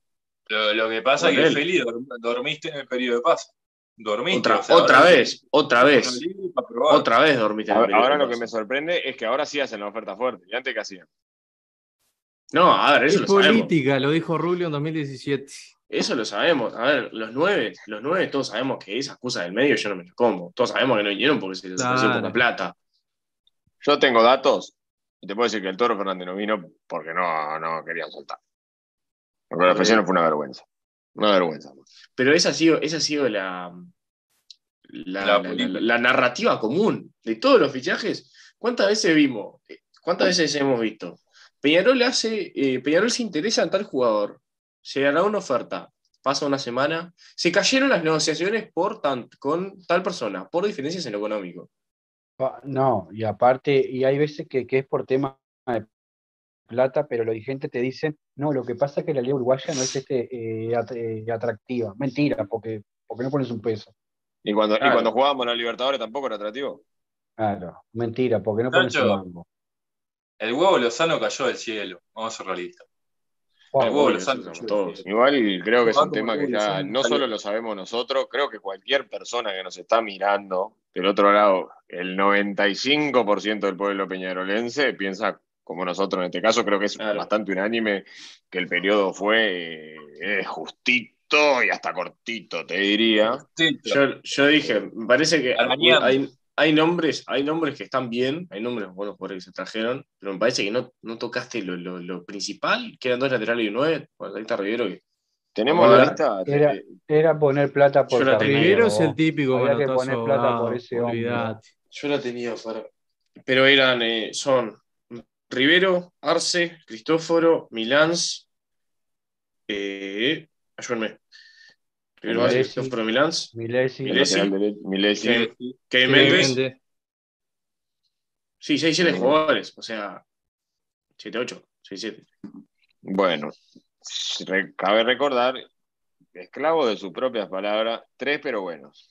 Lo, lo que pasa es que, él. Feli, dorm- dormiste en el periodo de pase. Dormiste. Otra, o sea, otra vez, otra vez, otra vez dormiste Ahora, ahora lo que me sorprende es que ahora sí hacen la oferta fuerte. ¿Y antes qué hacían? No, a ver, eso Es lo sabemos. política, lo dijo Rubio en 2017. Eso lo sabemos. A ver, los nueve, los nueve todos sabemos que esa excusa del medio yo no me la como. Todos sabemos que no vinieron porque se les ofreció Claro. poca plata. Yo tengo datos y te puedo decir que el Toro Fernández no vino porque no, no querían soltar. Porque la ofrecieron fue una vergüenza. Una vergüenza. Pero esa ha sido, esa ha sido la, la, La la- política. la- la narrativa común de todos los fichajes. ¿Cuántas veces vimos? Eh, ¿Cuántas veces hemos visto? Peñarol hace, eh, Peñarol se interesa en tal jugador, se ganó una oferta, pasa una semana, se cayeron las negociaciones por tan- con tal persona, por diferencias en lo económico. Pa- No, y aparte, y hay veces que, que es por tema de plata, pero los dirigentes te dicen, no, lo que pasa es que la liga uruguaya no es este eh, at- eh, atractiva. Mentira, porque, porque no pones un peso. Y cuando, y cuando jugábamos en la Libertadores tampoco era atractivo. Claro, mentira, porque no pones un mango. El huevo Lozano cayó del cielo. Vamos a ser realistas. Wow, El huevo Lozano cayó todos. Igual creo que es un tema que ya no solo lo sabemos nosotros, creo que cualquier persona que nos está mirando del otro lado, el 95% del pueblo peñarolense piensa como nosotros en este caso, creo que es Claro. bastante unánime que el periodo fue eh, justito y hasta cortito, te diría. Sí, Yo, yo dije, me parece que hay, hay nombres, hay nombres que están bien, hay nombres buenos jugadores que se trajeron, pero me parece que no, no tocaste lo, lo- lo principal, que eran dos laterales y un nueve. Bueno, ahí está Rivero que Tenemos la lista. era- Era poner plata por Yo la tenía. Rivero es el típico Había que poner plata por ahogado, ese hombre. yo la tenía para. Pero eran, eh, son Rivero, Arce, Cristóforo, Milans, eh, ayúdenme. Rivero, Arce. Cristóforo, Milans, Milesi, Milesi. Milesi. Kevin Sí, Méndez. Sí, 6-7 Sí. jugadores, o sea, 7-8, 6-7. Bueno, re- cabe recordar, esclavo de sus propias palabras, tres pero buenos.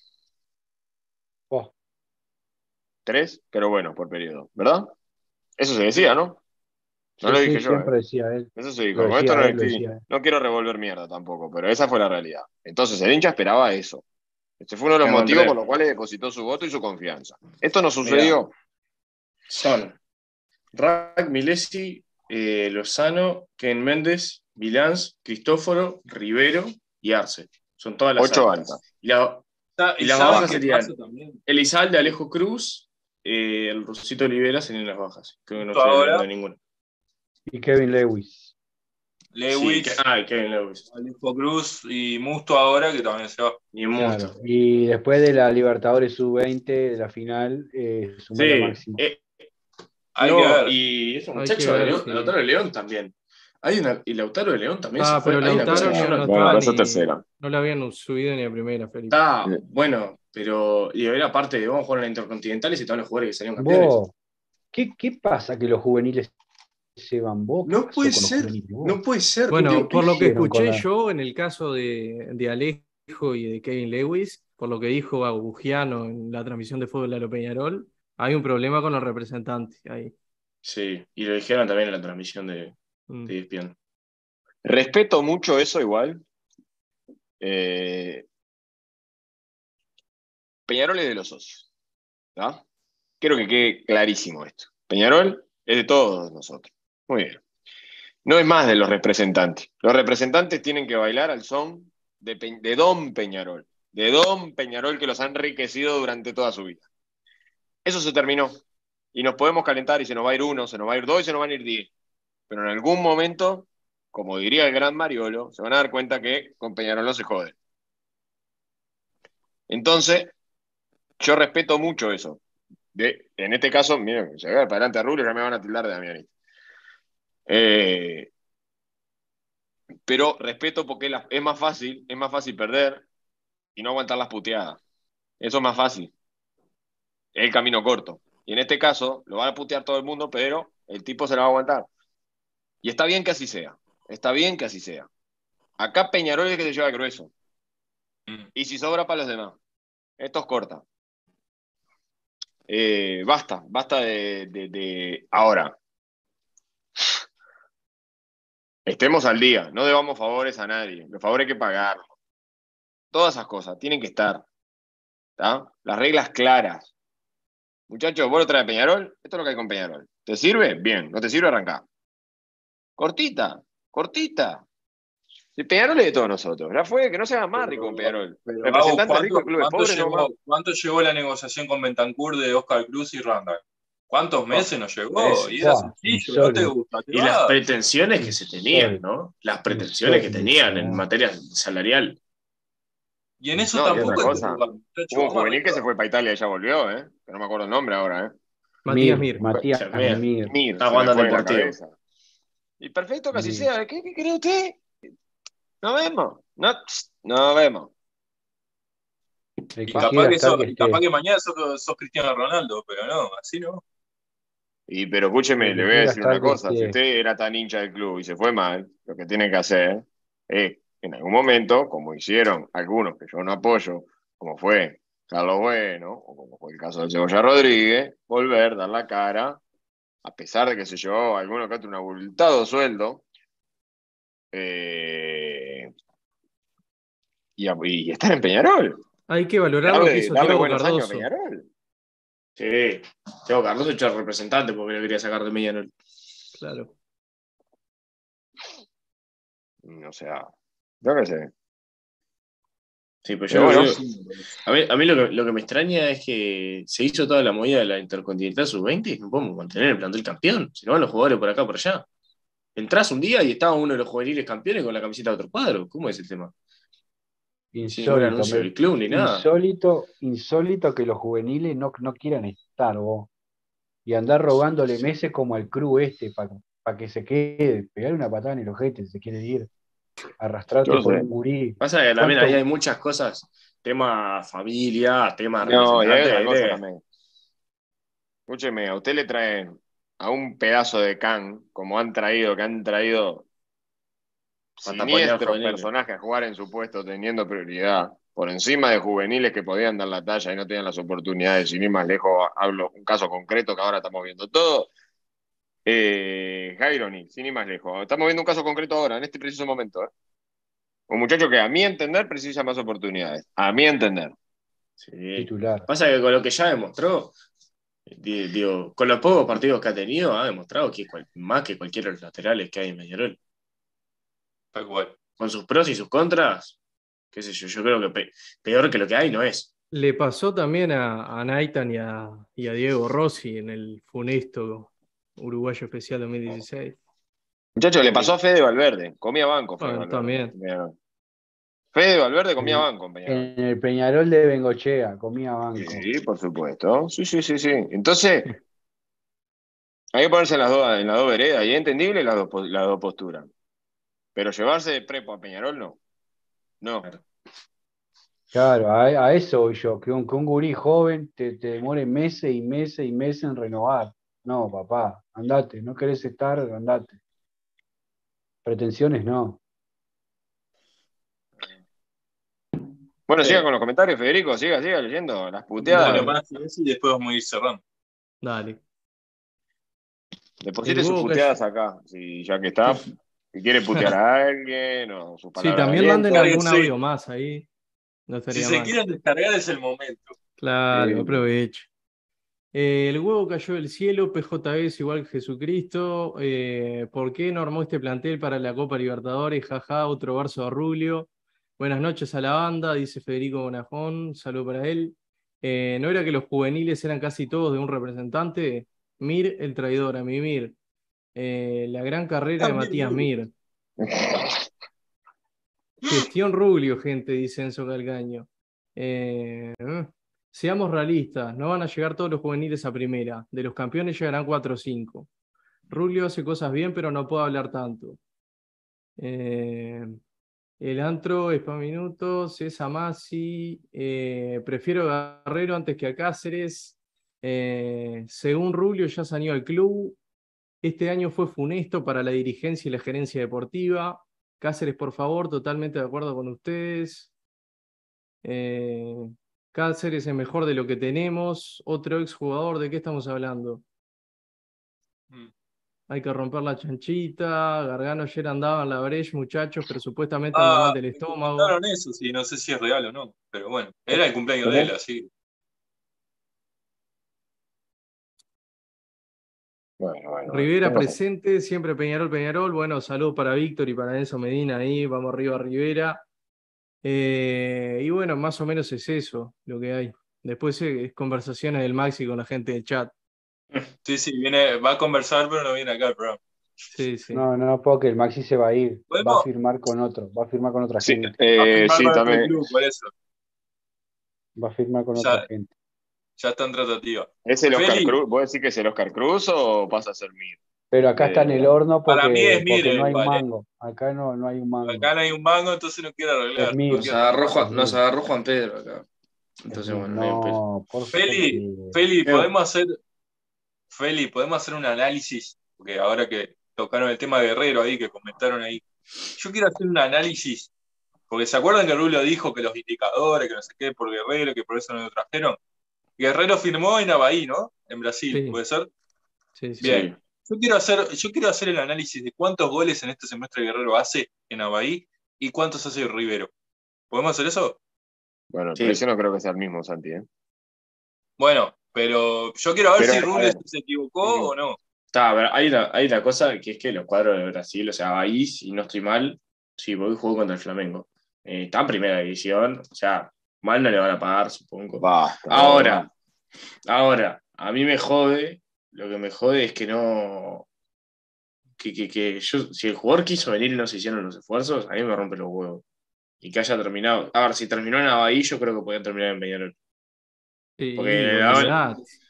Oh. Tres pero buenos por periodo, ¿verdad? Eso se decía, ¿no? No Sí, lo sí, dije yo. siempre ¿eh? decía él. Eso se dijo. Decía esto no, él, lo estoy- no quiero revolver mierda tampoco, pero esa fue la realidad. Entonces el hincha esperaba eso. Este fue uno de los motivos por los cuales depositó su voto y su confianza. Esto no sucedió. Son Rack, Milesi, eh, Lozano, Ken Méndez, Milans, Cristóforo, Rivero y Arce. Son todas las Ocho altas. altas. Y la- Y las ¿sabes bajas serían-? Elizalde, Alejo Cruz, eh, el Rusito Olivera serían las bajas. Creo que no estoy ahora- hablando de ninguna. Y Kevin Lewis. Lewis, Sí, que- ah, y Kevin Lewis. Alejo Cruz y Musto ahora, que también se va. Y Musto. Claro. Y después de la Libertadores Sub-20, de la final, eh, sumó Sí, máximo. eh, Hay no, que ver. y ese Hay muchacho que de ver, León, sí. Lautaro de León también. Hay una, y Lautaro de León también Ah, se fue. pero una Lautaro no, no no- Bueno, ni- tercera. no lo habían subido ni a primera, Felipe. Sí. bueno, pero y era parte de vamos a jugar en la Intercontinental y se estaban los jugadores que salieron campeones. Vos, ¿Qué, qué pasa que los juveniles se van boca? No puede ser, no puede ser. Bueno, ¿Qué- por qué lo que escuché la- yo, en el caso de, de Alejo y de Kevin Lewis, por lo que dijo Agugiano en la transmisión de fútbol de Alo Peñarol, hay un problema con los representantes ahí. Sí, y lo dijeron también en la transmisión de, Mm. de ESPN. Respeto mucho eso igual. Eh, Peñarol es de los socios. ¿tá? Quiero que quede clarísimo esto. Peñarol es de todos nosotros. Muy bien. No es más de los representantes. Los representantes tienen que bailar al son de Don Peñarol. De Don Peñarol que los ha enriquecido durante toda su vida. Eso se terminó. Y nos podemos calentar y se nos va a ir uno, se nos va a ir dos y se nos van a ir diez. Pero en algún momento como diría el gran Mariolo, se van a dar cuenta que con Peñarol no se jode. Entonces, yo respeto mucho eso. De, en este caso, miren, se ve para adelante a Rubio, ya me van a tildar de Damianista. Eh, pero respeto porque la- es más fácil, es más fácil perder y no aguantar las puteadas. Eso es más fácil. Es el camino corto. Y en este caso, lo van a putear todo el mundo, pero el tipo se la va a aguantar. Y está bien que así sea. Está bien que así sea. Acá Peñarol es el que se lleva grueso. Mm. Y si sobra para los demás. Esto es corta. Eh, basta, basta de, Ahora. Estemos al día. No debamos favores a nadie. Los favores hay que pagarlos. Todas esas cosas tienen que estar. ¿tá? Las reglas claras. Muchachos, vos lo traes Peñarol. Esto es lo que hay con Peñarol. ¿Te sirve? Bien. ¿No te sirve? Arrancá. Cortita, cortita. Peñarol es de todos nosotros. Ya fue, que no se haga más rico con Peñarol. Pero, Representante Gabo, rico de clubes cuánto pobres, llegó, más. cuánto llegó la negociación con Bentancur de Oscar Cruz y Randall? ¿Cuántos meses nos llegó? Y era sencillo, no te gusta. te Y las pretensiones que se tenían, ¿no? Las pretensiones que tenían en materia salarial. Y en eso No, tampoco muchacho, Hubo un juvenil que se fue para Italia y ya volvió, ¿eh? Que no me acuerdo el nombre ahora, ¿eh? Matías Mir. Matías Mir. Mir. Mir, Está jugando en Deportivo. Y perfecto que así Mir. sea. ¿Qué, qué cree usted? Nos vemos. No, nos vemos. Y capaz que, estar, sos- que y esté. capaz que mañana sos, sos Cristiano Ronaldo, pero no, así no. Y pero escúcheme, le voy a decir una que cosa. Si usted era tan hincha del club y se fue mal, lo que tiene que hacer es, en algún momento, como hicieron algunos que yo no apoyo, como fue Carlos Bueno, o como fue el caso de Cebolla Rodríguez, volver, dar la cara, a pesar de que se llevó alguno que otro un abultado sueldo, eh, y, y estar en Peñarol. Hay que valorar lo que hizo darle Diego buenos años a Cardoso. Peñarol. Sí. Tengo Carlos hecho el representante porque lo quería sacar de Peñarol. Claro. O sea, yo qué sé. Sí, pero Pero yo, bueno. yo- a mí, a mí lo, que, lo que me extraña es que se hizo toda la movida de la Intercontinental Sub-20 y no podemos mantener el plantel campeón. Si no van los jugadores por acá por allá. Entrás un día y estaba uno de los juveniles campeones con la camiseta de otro cuadro. ¿Cómo es el tema? Insólito, anuncio me- del club ni nada. insólito, insólito que los juveniles no, no quieran estar, vos. Y andar rogándole meses como al crew este para que se quede, pegarle una patada en el ojete se quiere ir, arrastrarte por sé. un gurí. Pasa que también ahí hay muchas cosas. Tema familia, tema No, y hay representante, otra ahí cosa de- también. Escúcheme, a usted le traen a un pedazo de can, como han traído, que han traído Juveniles. personajes a jugar en su puesto teniendo prioridad, por encima de juveniles que podían dar la talla y no tenían las oportunidades, y ni más lejos hablo un caso concreto que ahora estamos viendo todo. Eh, Jairo Ni, sin ir más lejos. Estamos viendo un caso concreto ahora, en este preciso momento. ¿eh? Un muchacho que a mi entender precisa más oportunidades. A mi entender. Sí. Titular. Pasa que con lo que ya demostró, digo, con los pocos partidos que ha tenido, ha demostrado que es cual- más que cualquiera de los laterales que hay en Peñarol. Tal cual. Con sus pros y sus contras, qué sé yo, yo creo que pe- peor que lo que hay no es. Le pasó también a, a Naitan y a, y a Diego Rossi en el funesto Uruguayo Especial 2016. Muchacho, le pasó a Fede Valverde. Comía banco. Fede Bueno, Valverde. también. Fede Valverde comía banco en Peñarol. En el Peñarol de Bengochea, comía banco. Sí, por supuesto. Sí, sí, sí, sí. Entonces, hay que ponerse en las dos, en las dos veredas. Y es entendible las dos, las dos posturas. Pero llevarse de prepo a Peñarol, no. No. Claro, a, a eso voy yo, que un, que un gurí joven te, te demore meses y meses y meses en renovar. No, papá, andate. No querés estar, andate. Pretensiones no. Bueno, Sí. siga con los comentarios, Federico, siga, siga leyendo las puteadas. Dale más, y después vamos a ir cerrando. Dale. Deposite sus puteadas acá, si, ya que está. Si quiere putear a alguien o sus Sí, palabras. también de manden algún sí. audio más ahí. No Si se mal. quieren descargar es el momento. Claro, Sí. aprovecho. Eh, el huevo cayó del cielo, PJB es igual que Jesucristo. eh, ¿Por qué no armó este plantel para la Copa Libertadores? Jaja, otro verso de Rubio. Buenas noches a la banda, dice Federico Bonajón. Saludo para él. Eh, ¿No era que los juveniles eran casi todos de un representante? Mir, el traidor, a mi Mir. Eh, la gran carrera de Matías Mir. Gestión Rubio, gente, dice Enzo Calcaño. Eh, eh, seamos realistas, no van a llegar todos los juveniles a primera. De los campeones llegarán 4 o 5. Rubio hace cosas bien, pero no puedo hablar tanto. Eh, el antro es para minutos, es Amasi. eh, prefiero a Guerrero antes que a Cáceres. Según Rubio, ya salió al club. Este año fue funesto para la dirigencia y la gerencia deportiva. Cáceres, por favor, totalmente de acuerdo con ustedes. Eh, Cáceres es mejor de lo que tenemos. Otro exjugador, ¿de qué estamos hablando? Mm. Hay que romper la chanchita. Gargano ayer andaba en la brecha, muchachos, pero supuestamente Ah, anda mal del estómago. eso, sí, no sé si es real o no. Pero bueno, era el cumpleaños de él, así. Bueno, bueno, Rivera bueno. presente, siempre Peñarol, Peñarol. Bueno, saludos para Víctor y para Enzo Medina ahí, vamos arriba Rivera. Eh, y bueno, más o menos es eso lo que hay. Después eh, es conversaciones del Maxi con la gente del chat. Sí, sí, viene, va a conversar, pero no viene acá programa. Sí, sí. No, no, porque el Maxi se va a ir. Va a firmar con otro. Va a firmar con otra Sí, gente. Va a eh, firmar sí, con también. club, por eso. Va a firmar con otra gente. Ya está en tratativa. ¿Es el Oscar Feli. Cruz? ¿Vos decís que es el Oscar Cruz o pasa a ser Mir? Pero acá está en el horno porque, Para mí es porque Mire, no hay eh. mango. Acá no, no hay un mango. Acá no hay un mango, entonces no quiero arreglar. No Nos agarró Juan, nos agarró Juan Pedro acá. Entonces, Es bueno, no por Feli. Feli, podemos hacer, Feli, podemos hacer un análisis, porque ahora que tocaron el tema de Guerrero ahí, que comentaron ahí, yo quiero hacer un análisis, porque se acuerdan que Rubio dijo que los indicadores, que no sé qué, por Guerrero, que por eso no lo trajeron. Guerrero firmó en Avaí, ¿no? En Brasil, Sí. ¿puede ser? Sí, sí. Bien. Yo quiero hacer, yo quiero hacer el análisis de cuántos goles en este semestre Guerrero hace en Avaí y cuántos hace Rivero. ¿Podemos hacer eso? Bueno, Sí. pero eso no creo que sea el mismo, Santi. ¿eh? Bueno, pero yo quiero ver Pero, si ver. se equivocó o no. Está, a ver, hay una, hay una cosa que es que los cuadros de Brasil, o sea, ahí, si no estoy mal, sí, voy jugó contra el Flamengo. Eh, está en primera división, o sea, mal no le van a pagar, supongo. Ahora, ahora, a mí me jode, lo que me jode es que no. Que, que, que yo, si el jugador quiso venir y no se hicieron los esfuerzos, a mí me rompe los huevos. Y que haya terminado. A ver, si terminó en Abahí, yo creo que podía terminar en Peñarol. Sí, Porque.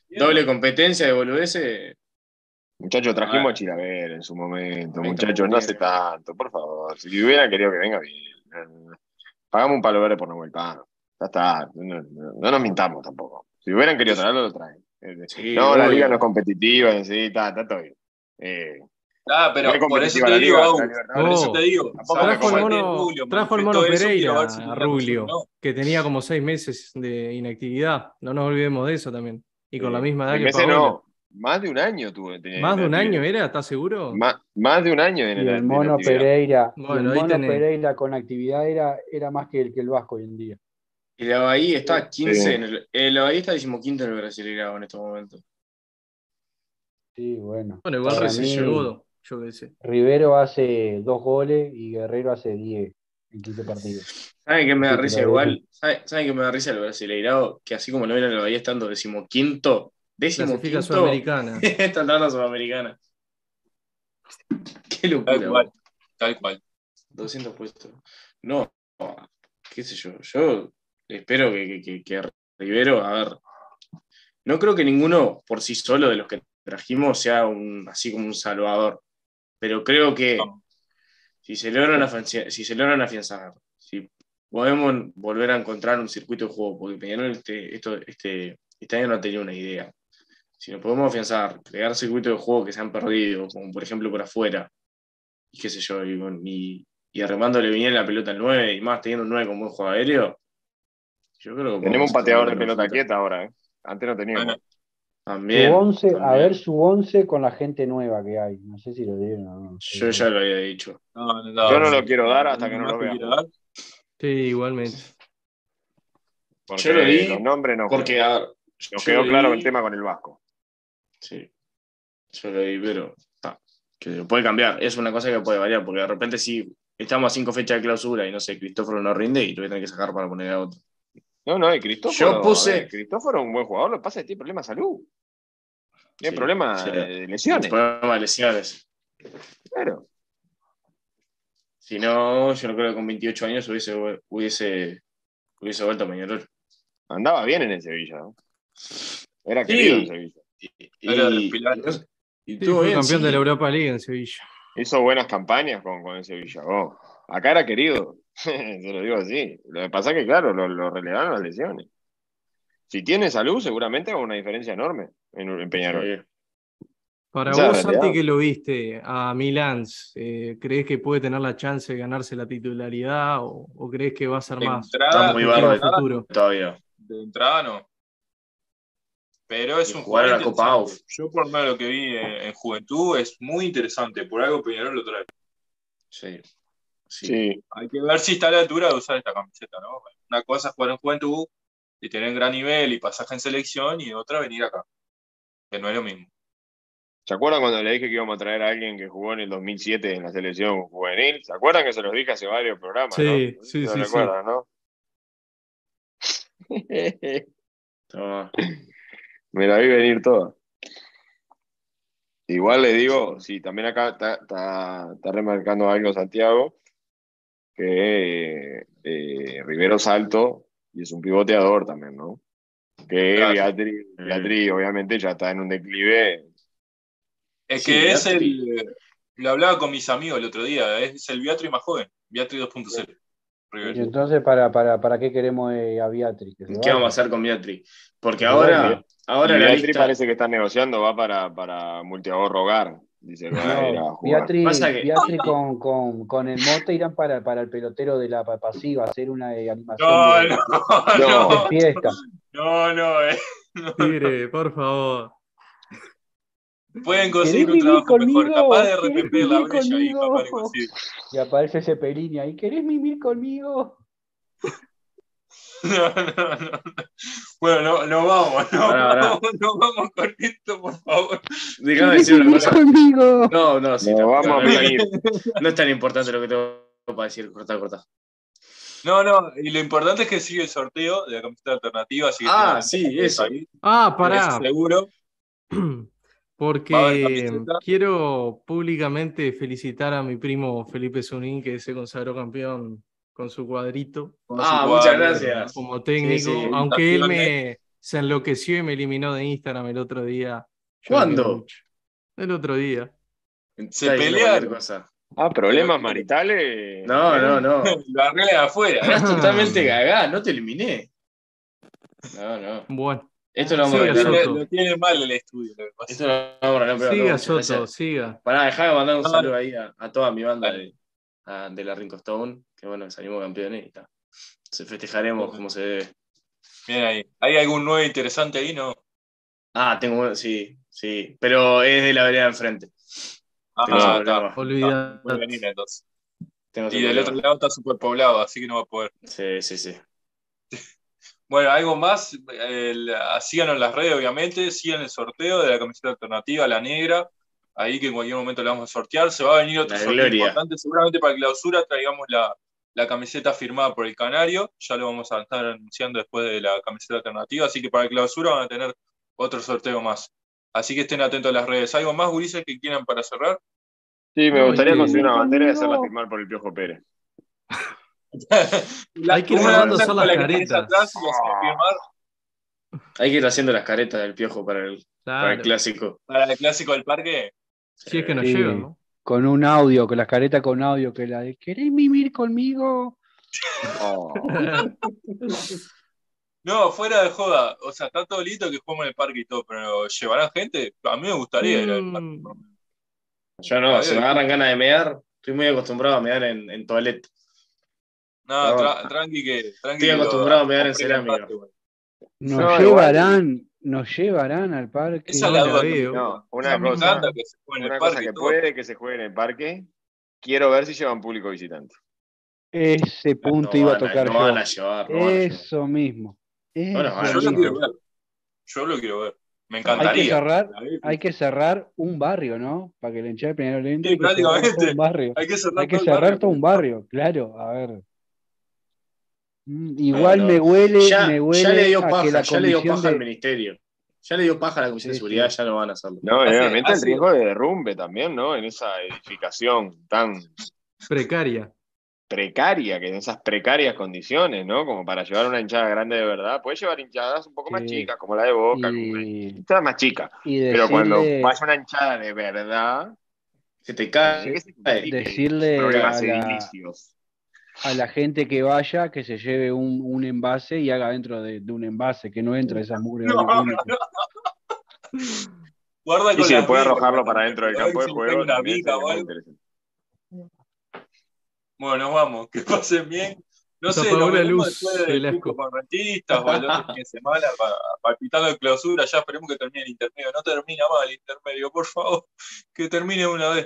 Doble competencia de boludeces. Muchachos, trajimos Ah. a Chilaver en su momento. Muchachos, no hace tanto, por favor. Si hubieran querido que venga, bien. Pagamos un palo verde por Nahuel Pan. Ya está. No, no- no nos mintamos tampoco. Si hubieran querido traerlo, lo traen. Eh, Sí, no, la liga no es competitiva, sí, está, está todo bien. Eh, Ah, pero no por eso te digo, la por eso te digo. Tampoco ¿sabes me Trajo el mono, Rubio trajo el mono Pereira si a Rubio, no. que tenía como seis meses de inactividad. No nos olvidemos de eso también. Y con la misma edad que meses Paola. no, más de un año tuvo. tenía ¿Más de un año era? ¿Estás seguro? Más, más de un año Y el el mono Pereira, Bueno, el mono tenés. Pereira con actividad era, era más que el, que el Vasco hoy en día. El Abahí está 15 Sí. en el. El Abahí está decimoquinto en el Brasileirao en estos momentos. Sí, bueno. Bueno, igual recién llegó, yo qué sé. Rivero hace dos goles y Guerrero hace 10 en 15 partidos. ¿Saben qué me da risa igual? ¿Saben, ¿Saben qué me da risa el Brasileirao? Que así como lo ven en el Bahía estando decimoquinto, Clasifica decimoquinto, Sudamericana. está en la Sudamericana. Qué locura. Tal cual, tal cual. 200 puestos. No, qué sé yo. Yo espero que, que, que- Rivero, a ver, no creo que ninguno por sí solo de los que trajimos sea un, así como un salvador, pero creo que No. si se logran afianzar, si se logran afianzar, si podemos volver a encontrar un circuito de juego, porque Peñarol este, esto, este, este año no tenía una idea. si nos podemos afianzar, crear circuitos de juego que se han perdido, como por ejemplo por afuera, y qué sé yo, y, y, y arremándole bien la pelota al 9 y más teniendo un 9 con buen juego aéreo, yo creo que Tenemos un pateador de pelota quieta ahora, ¿eh? Antes no teníamos. Bueno, También. Su once, a ver su 11 con la gente nueva que hay. No sé si lo dieron o no. Yo ya lo había dicho. no, no, Yo no lo quiero dar hasta que no lo vea. Sí, igualmente. Porque Yo lo di los nombres no. Porque a ver, nos quedó claro di- el tema con el Vasco. Sí. Yo lo di, pero ta, que puede cambiar. Es una cosa que puede variar, porque de repente si estamos a cinco fechas de clausura y no sé, Cristóforo no rinde y lo voy a tener que sacar para poner a otro. No, no, y Cristóforo. Yo puse- Cristóforo es un buen jugador, lo que pasa es que tiene problemas de salud. Tiene Sí, problemas sí. de lesiones. Problema de lesiones. Claro. Si no, yo no creo que con 28 años hubiese, hubiese, hubiese vuelto a Peñarol. Andaba bien en el Sevilla. ¿no? Era Sí. querido en Sevilla. Y, Era de los y- pilares. y Sí, estuvo fue bien, campeón sí. de la Europa League en Sevilla. Hizo buenas campañas con, con el Sevilla. oh. Acá era querido. Se lo digo así. Lo que pasa es que, claro, lo, lo relegaron las lesiones. Si tiene salud, seguramente haga una diferencia enorme en, en Peñarol. Sí. Para vos, Santi, que lo viste a Milán, eh, ¿crees que puede tener la chance de ganarse la titularidad o, o crees que va a ser De más entrada, Está muy entrada- futuro? Todavía. de entrada no. Pero es Y un jugar a la jugador Copa interesante. Yo por lo menos lo que vi en, en Juventud es muy interesante. Por algo Peñarol lo trae. Sí. Sí. Sí. Hay que ver si está a la altura de usar esta camiseta, ¿no? Una cosa es jugar en Juventud y tener gran nivel y pasaje en selección y otra venir acá. Que no es lo mismo. ¿Se acuerdan cuando le dije que íbamos a traer a alguien que jugó en el 2007 en la selección juvenil? ¿Se acuerdan que se los dije hace varios programas? Sí, ¿no? sí, ¿Se sí, recuerdan, no? Toma. Me la vi venir toda. Igual le digo, sí, también acá está, está- está remarcando algo Santiago, que eh, Rivero es alto y es un pivoteador también, ¿no? Que Claro. Beatriz, Beatriz obviamente ya está en un declive. Es Sí, que es el. Lo hablaba con mis amigos el otro día. Es el Beatriz más joven. Beatriz 2.0. Y entonces, ¿para, para, para qué queremos eh, a Beatriz? ¿Qué vaya. vamos a hacer con Beatriz? Porque Que ahora, ahora la Beatriz lista. parece que está negociando, va para, para multiahorro hogar. Dice que va a ir a No, jugar. Beatriz, Pasa que- Beatriz con, con, con el mote irán para, para el pelotero de la pa- pasiva, hacer una eh, animación No, de, no, No. no. de fiesta. No, no, eh. Tigre, por favor. Pueden ¿Querés conseguir un vivir mejor. conmigo? Capaz de ¿Querés RPP la vivir brecha ahí, conmigo? capaz de conseguir. Y aparece Cepelini ahí, ¿querés mimir conmigo? No, no, no. Bueno, no, no vamos, no, vamos, no vamos con esto, por favor. Déjame ¿Querés decir una cosa. conmigo? No, no, sí, No, no, vamos no, a no es tan- venir. no es tan importante lo que tengo para decir. Cortá, cortá. No, no, y lo importante es que sigue el sorteo de la camiseta alternativa. Así que Ah, sí, eso. ahí, Ah, pará. seguro. Porque quiero públicamente felicitar a mi primo Felipe Zunín, que se consagró campeón con su cuadrito con Ah, su muchas cuadro, gracias. como técnico, Sí, sí, aunque él me se enloqueció y me eliminó de Instagram el otro día. ¿Cuándo? El otro día. Se pelearon. Ah, problemas maritales. No, no, no. Lo arreglan afuera. Estás totalmente gagá, no te eliminé. No, no. Bueno, Esto lo vamos a Lo lo tiene mal el estudio. Lo que pasa. Esto lo vamos a pero no, siga muchas Soto, gracias. siga. Pará, dejá de mandar un No, saludo ahí a, a toda mi banda de, a- de la Rinco Stone, que bueno, salimos campeones y está. Se festejaremos como se debe. Bien ahí. ¿Hay algún nuevo interesante ahí? No. Ah, tengo uno, sí, sí, pero es de la vereda de enfrente. Ah, está. Olvidate. Puede venir entonces. Tengo Y del otro lado está superpoblado, así que no va a poder. Sí, sí, sí. Bueno, algo más, el- síganos en las redes, obviamente, sigan el sorteo de la camiseta alternativa, la negra, ahí que en cualquier momento la vamos a sortear. Se va a venir otro La sorteo gloria. importante, seguramente para clausura traigamos la, la camiseta firmada por el Canario, ya lo vamos a estar anunciando después de la camiseta alternativa, así que para clausura van a tener otro sorteo más. Así que estén atentos a las redes. ¿Algo más, Gurises, que quieran para cerrar? Sí, me gustaría conseguir una bandera y hacerla firmar por el Piojo Pérez. La- Hay que ir las la tenés caretas. Hay que ir haciendo las caretas del piojo para el, para el clásico. para el clásico del parque. si es que nos Sí. llega, ¿no? Con un audio, con las caretas con audio, que la de ¿querés mimir conmigo? Oh. No, fuera de joda. O sea, está todo lindo que juguemos en el parque y todo, pero ¿llevarán gente? A mí me gustaría ir al parque. Mm, Yo no, si me agarran ganas de mear, estoy muy acostumbrado a mear en, en toilet. No, tra- tranqui que. Tranqui Estoy acostumbrado a mear en cerámica. parque. Nos No, llevarán, nos llevarán al parque. Esa No la la duda. veo. No, O sea, una cosa, que se juegue en una el cosa parque que puede que se juegue en el parque. Quiero ver si llevan público visitante. Ese punto No iba a van tocar no van a llevar, no van a llevar. Eso mismo. Bueno, Eso Yo lo quiero ver. Yo lo quiero ver. Me Hay que encantaría. cerrar, hay que cerrar un barrio, ¿no? Para que el hinchada de Peñarol entre. Sí, prácticamente. todo un barrio. Hay que cerrar, Hay que todo cerrar barrio. todo un barrio, claro. A ver. Mm, Igual No, me huele, Ya, me huele ya le dio a que paja, la ya le dio paja al ministerio. Ya le dio paja a la Comisión Sí, de Seguridad, sí. ya no van a hacerlo. No, obviamente el riesgo de derrumbe también, ¿no? En esa edificación tan precaria. precaria, que en esas precarias condiciones, ¿no? Como para llevar una hinchada grande de verdad. Puedes llevar hinchadas un poco más Sí. chicas, como la de Boca, como una y, hinchada más chica. y Pero cuando decirle, vaya una hinchada de verdad, Se te cae. complique. decirle problemas a la, edilicios. A la gente que vaya que se lleve un, un envase y haga dentro de, de un envase, que no entre esa mugre. No. Guarda Y con si la pica, arrojarlo para dentro del campo de juego, una interesante. Bueno, nos vamos. Que pasen bien. No Se sé, nos la luz después del con rentistas fin de semana para palpitar de clausura. Ya esperemos que termine el intermedio. No termina mal el intermedio, por favor. Que termine una vez.